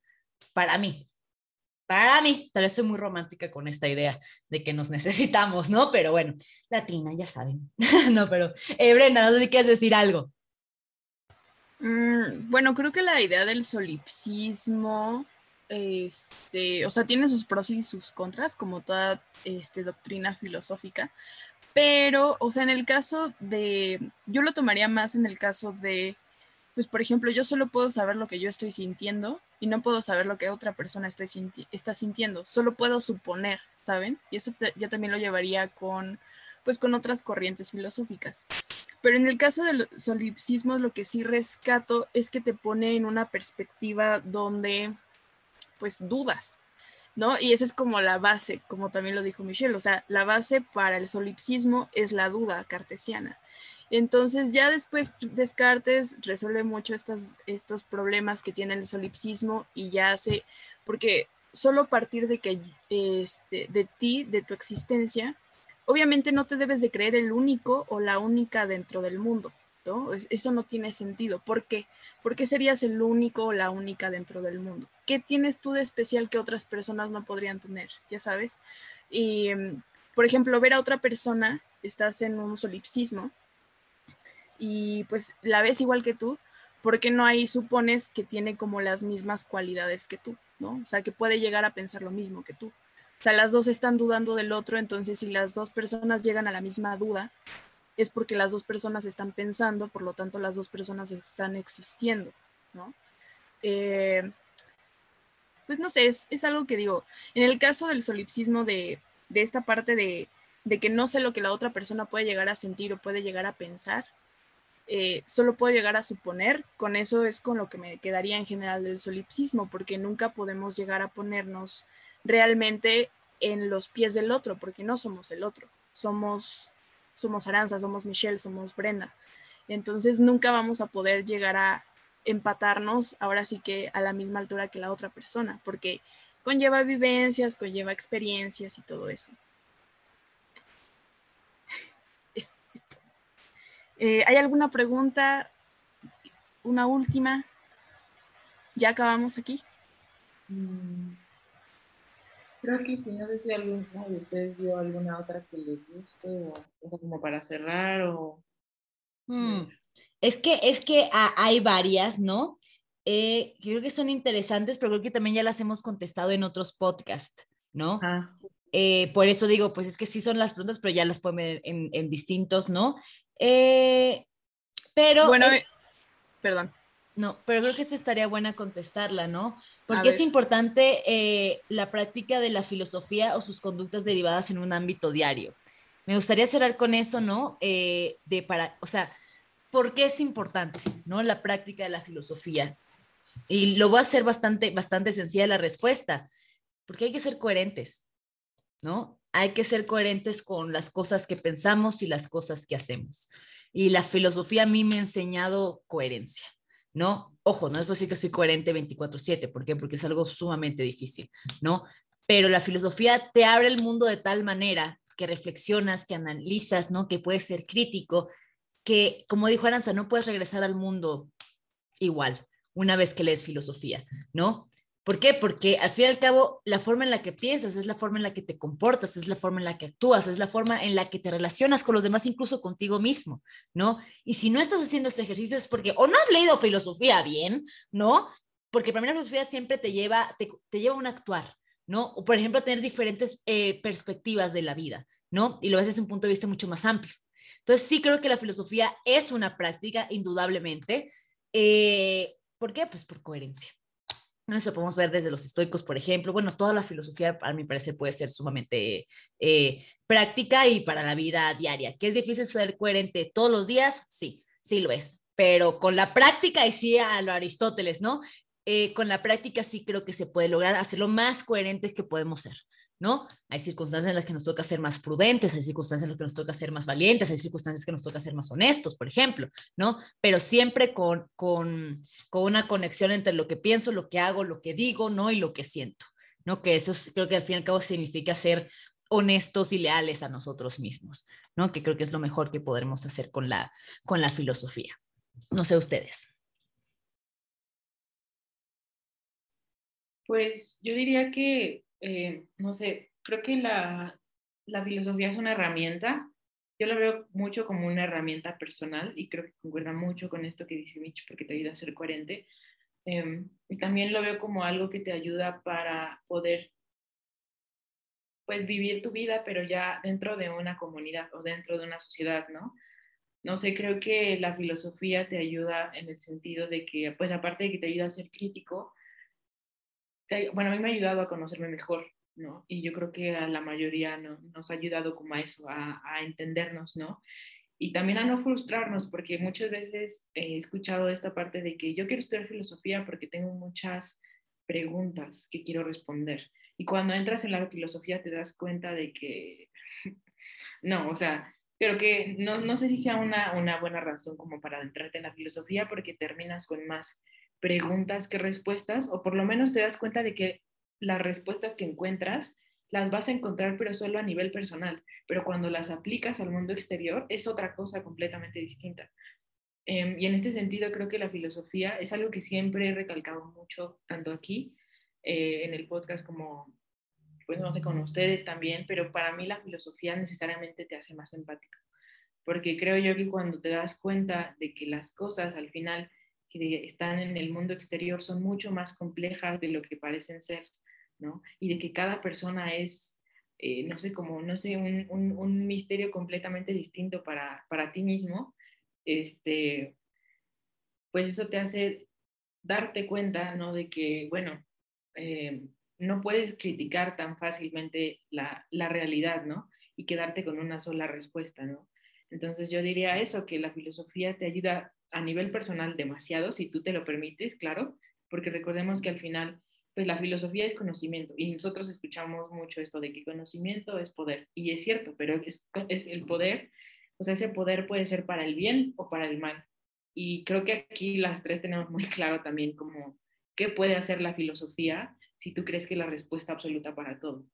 S1: Para mí, para mí, tal vez soy muy romántica con esta idea de que nos necesitamos, ¿no? Pero bueno, latina, ya saben. <laughs> no, pero, eh, Brenda, no sé si quieres decir algo.
S2: Mm, bueno, creo que la idea del solipsismo, este, o sea, tiene sus pros y sus contras, como toda este, doctrina filosófica, pero, o sea, en el caso de, yo lo tomaría más en el caso de, pues, por ejemplo, yo solo puedo saber lo que yo estoy sintiendo y no puedo saber lo que otra persona está, sintiendo, solo puedo suponer, ¿saben? Y eso ya también lo llevaría con, pues, con otras corrientes filosóficas. Pero en el caso del solipsismo, lo que sí rescato es que te pone en una perspectiva donde, pues, dudas, ¿no? Y esa es como la base, como también lo dijo Michelle, o sea, la base para el solipsismo es la duda cartesiana. Entonces ya después Descartes resuelve mucho estos, estos problemas que tiene el solipsismo y ya hace, porque solo a partir de que este, de ti, de tu existencia, obviamente no te debes de creer el único o la única dentro del mundo, ¿no? Eso no tiene sentido. ¿Por qué? ¿Por qué serías el único o la única dentro del mundo? ¿Qué tienes tú de especial que otras personas no podrían tener? Ya sabes. Y, por ejemplo, ver a otra persona, estás en un solipsismo, y pues la ves igual que tú, porque no ahí supones que tiene como las mismas cualidades que tú, ¿no? O sea, que puede llegar a pensar lo mismo que tú. O sea, las dos están dudando del otro, entonces si las dos personas llegan a la misma duda, es porque las dos personas están pensando, por lo tanto las dos personas están existiendo, ¿no? Eh, pues no sé, es, algo que digo, en el caso del solipsismo de, esta parte de, de que no sé lo que la otra persona puede llegar a sentir o puede llegar a pensar, eh, solo puedo llegar a suponer, con eso es con lo que me quedaría en general del solipsismo, porque nunca podemos llegar a ponernos realmente en los pies del otro, porque no somos el otro, somos, somos Aranza, somos Michelle, somos Brenda. Entonces nunca vamos a poder llegar a empatarnos ahora sí que a la misma altura que la otra persona, porque conlleva vivencias, conlleva experiencias y todo eso. Eh, ¿Hay alguna pregunta? Una última. ¿Ya acabamos aquí?
S3: Mm, creo que si no sé si alguno de ustedes vio alguna otra que les guste o, o sea, como para cerrar o...
S1: Mm, Es que, es que ha- hay varias, ¿no? Eh, creo que son interesantes, pero creo que también ya las hemos contestado en otros podcasts, ¿no?
S3: Ah,
S1: Eh, por eso digo, pues es que sí son las preguntas, pero ya las pueden ver en, en distintos, ¿no? Eh, pero,
S2: bueno,
S1: eh,
S2: perdón.
S1: no, pero creo que esta estaría buena contestarla, ¿no? Porque es importante eh, la práctica de la filosofía o sus conductas derivadas en un ámbito diario. Me gustaría cerrar con eso, ¿no? De para, o sea, ¿por qué es importante, ¿no? La práctica de la filosofía. Y lo voy a hacer bastante, bastante sencilla la respuesta, porque hay que ser coherentes, ¿no? Hay que ser coherentes con las cosas que pensamos y las cosas que hacemos. Y la filosofía a mí me ha enseñado coherencia, ¿no? Ojo, no es posible que soy coherente 24/7, ¿por qué? Porque es algo sumamente difícil, ¿no? Pero la filosofía te abre el mundo de tal manera que reflexionas, que analizas, ¿no? Que puedes ser crítico, que, como dijo Aranza, no puedes regresar al mundo igual una vez que lees filosofía, ¿no? ¿Por qué? Porque al fin y al cabo, la forma en la que piensas es la forma en la que te comportas, es la forma en la que actúas, es la forma en la que te relacionas con los demás, incluso contigo mismo, ¿no? Y si no estás haciendo ese ejercicio es porque o no has leído filosofía bien, ¿no? Porque para mí la filosofía siempre te lleva, te lleva a un actuar, ¿no? O por ejemplo, a tener diferentes eh, perspectivas de la vida, ¿no? Y lo ves desde un punto de vista mucho más amplio. Entonces sí creo que la filosofía es una práctica, indudablemente. Eh, ¿Por qué? Pues por coherencia. ¿No? Eso podemos ver desde los estoicos, por ejemplo. Bueno, toda la filosofía, a mi parecer, puede ser sumamente eh, práctica y para la vida diaria. ¿Que es difícil ser coherente todos los días? Sí, sí lo es. Pero con la práctica, y sí a lo Aristóteles, ¿no? Eh, con la práctica sí creo que se puede lograr hacer lo más coherentes que podemos ser. ¿No? Hay circunstancias en las que nos toca ser más prudentes, hay circunstancias en las que nos toca ser más valientes, hay circunstancias que nos toca ser más honestos, por ejemplo, ¿no? Pero siempre con, con, con una conexión entre lo que pienso, lo que hago, lo que digo, ¿no? Y lo que siento, ¿no? Que eso es, creo que al fin y al cabo significa ser honestos y leales a nosotros mismos, ¿no? Que creo que es lo mejor que podremos hacer con la, con la filosofía. No sé ustedes.
S3: Pues yo diría que, eh, no sé, creo que la, la, filosofía es una herramienta. Yo la veo mucho como una herramienta personal y creo que concuerda mucho con esto que dice Mitch porque te ayuda a ser coherente. Eh, y también lo veo como algo que te ayuda para poder pues vivir tu vida, pero ya dentro de una comunidad o dentro de una sociedad, ¿no? No sé, creo que la filosofía te ayuda en el sentido de que, pues aparte de que te ayuda a ser crítico, bueno, a mí me ha ayudado a conocerme mejor, ¿no? Y yo creo que a la mayoría no, nos ha ayudado como a eso, a, a, entendernos, ¿no? Y también a no frustrarnos, porque muchas veces he escuchado esta parte de que yo quiero estudiar filosofía porque tengo muchas preguntas que quiero responder. Y cuando entras en la filosofía te das cuenta de que, <laughs> no, o sea, pero que no, no sé si sea una, una buena razón como para entrarte en la filosofía porque terminas con más preguntas que respuestas, o por lo menos te das cuenta de que las respuestas que encuentras las vas a encontrar, pero solo a nivel personal, pero cuando las aplicas al mundo exterior es otra cosa completamente distinta. Eh, y en este sentido creo que la filosofía es algo que siempre he recalcado mucho, tanto aquí eh, en el podcast como, pues no sé, con ustedes también, pero para mí la filosofía necesariamente te hace más empático, porque creo yo que cuando te das cuenta de que las cosas al final que están en el mundo exterior son mucho más complejas de lo que parecen ser, ¿no? Y de que cada persona es, eh, no sé, como, no sé, un, un, un misterio completamente distinto para, para ti mismo, este, pues eso te hace darte cuenta, ¿no? De que, bueno, eh, no puedes criticar tan fácilmente la, la, realidad, ¿no? Y quedarte con una sola respuesta, ¿no? Entonces yo diría eso, que la filosofía te ayuda a nivel personal demasiado, si tú te lo permites, claro, porque recordemos que al final, pues la filosofía es conocimiento y nosotros escuchamos mucho esto de que conocimiento es poder, y es cierto, pero es, es el poder, o sea, ese poder puede ser para el bien o para el mal. Y creo que aquí las tres tenemos muy claro también como qué puede hacer la filosofía si tú crees que es la respuesta absoluta para todo,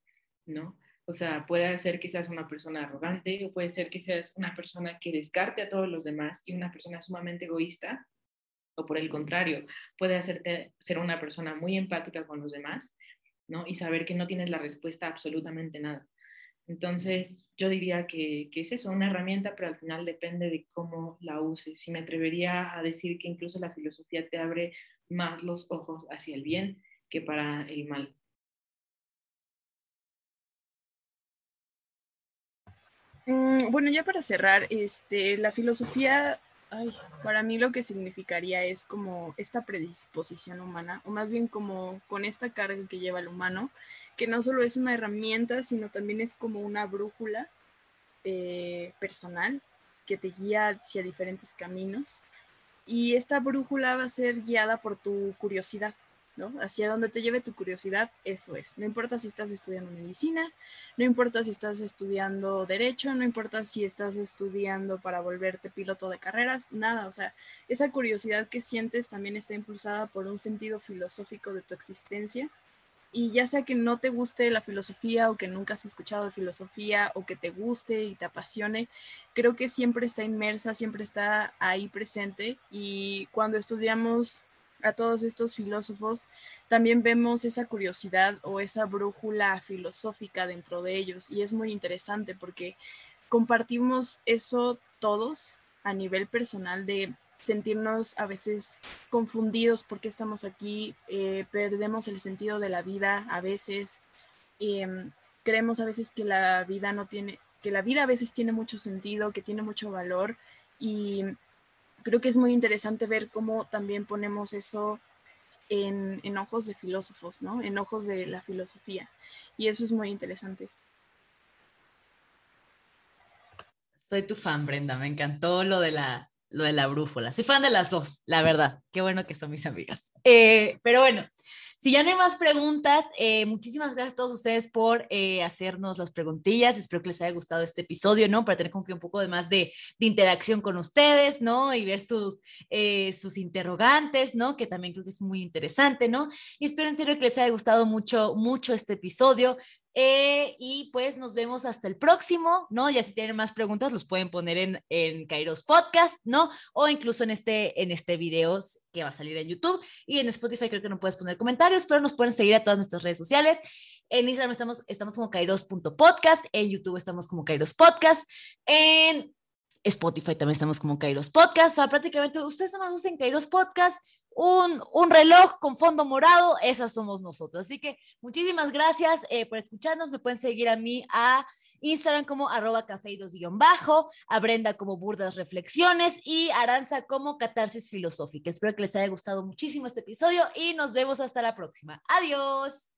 S3: ¿no? O sea, puede ser que seas una persona arrogante o puede ser que seas una persona que descarte a todos los demás y una persona sumamente egoísta, o por el contrario, puede hacerte ser una persona muy empática con los demás, ¿no? Y saber que no tienes la respuesta absolutamente nada. Entonces, yo diría que, que, es eso, una herramienta, pero al final depende de cómo la uses. Y me atrevería a decir que incluso la filosofía te abre más los ojos hacia el bien que para el mal.
S2: Mm, bueno, ya para cerrar, este, la filosofía, para mí lo que significaría es como esta predisposición humana, o más bien como con esta carga que lleva el humano, que no solo es una herramienta, sino también es como una brújula eh, personal que te guía hacia diferentes caminos. Y esta brújula va a ser guiada por tu curiosidad. ¿No? Hacia donde te lleve tu curiosidad, eso es. No importa si estás estudiando medicina, no importa si estás estudiando derecho, no importa si estás estudiando para volverte piloto de carreras, nada, o sea, esa curiosidad que sientes también está impulsada por un sentido filosófico de tu existencia. Y ya sea que no te guste la filosofía o que nunca has escuchado de filosofía o que te guste y te apasione, creo que siempre está inmersa, siempre está ahí presente. Y cuando estudiamos a todos estos filósofos, también vemos esa curiosidad o esa brújula filosófica dentro de ellos. Y es muy interesante porque compartimos eso todos a nivel personal de sentirnos a veces confundidos porque estamos aquí, eh, perdemos el sentido de la vida a veces, em, creemos a veces que la vida no tiene, que la vida a veces tiene mucho sentido, que tiene mucho valor y creo que es muy interesante ver cómo también ponemos eso en, en, ojos de filósofos, ¿no? En ojos de la filosofía. Y eso es muy interesante.
S1: Soy tu fan, Brenda. Me encantó lo de la, lo de la brújula. Soy fan de las dos, la verdad. Qué bueno que son mis amigas. Eh, pero bueno, si ya no hay más preguntas, eh, muchísimas gracias a todos ustedes por eh, hacernos las preguntillas. Espero que les haya gustado este episodio, ¿no? Para tener como que un poco de más de, interacción con ustedes, ¿no? Y ver sus, eh, sus interrogantes, ¿no? Que también creo que es muy interesante, ¿no? Y espero en serio que les haya gustado mucho, mucho este episodio. Eh, y pues nos vemos hasta el próximo, ¿no? Ya si tienen más preguntas, los pueden poner en, en Kairos Podcast, ¿no? O incluso en este, en este video que va a salir en YouTube. Y en Spotify creo que no puedes poner comentarios, pero nos pueden seguir a todas nuestras redes sociales. En Instagram estamos, estamos como kairos.podcast, en YouTube estamos como Kairos Podcast, en Spotify también estamos como Kairos Podcast. O sea, prácticamente ustedes nada más usen Kairos Podcast un, un, reloj con fondo morado, esas somos nosotros. Así que muchísimas gracias eh, por escucharnos. Me pueden seguir a mí a Instagram como arroba cafeidos-bajo, a Brenda como burdas reflexiones y Aranza como catarsis filosófica. Espero que les haya gustado muchísimo este episodio y nos vemos hasta la próxima. Adiós.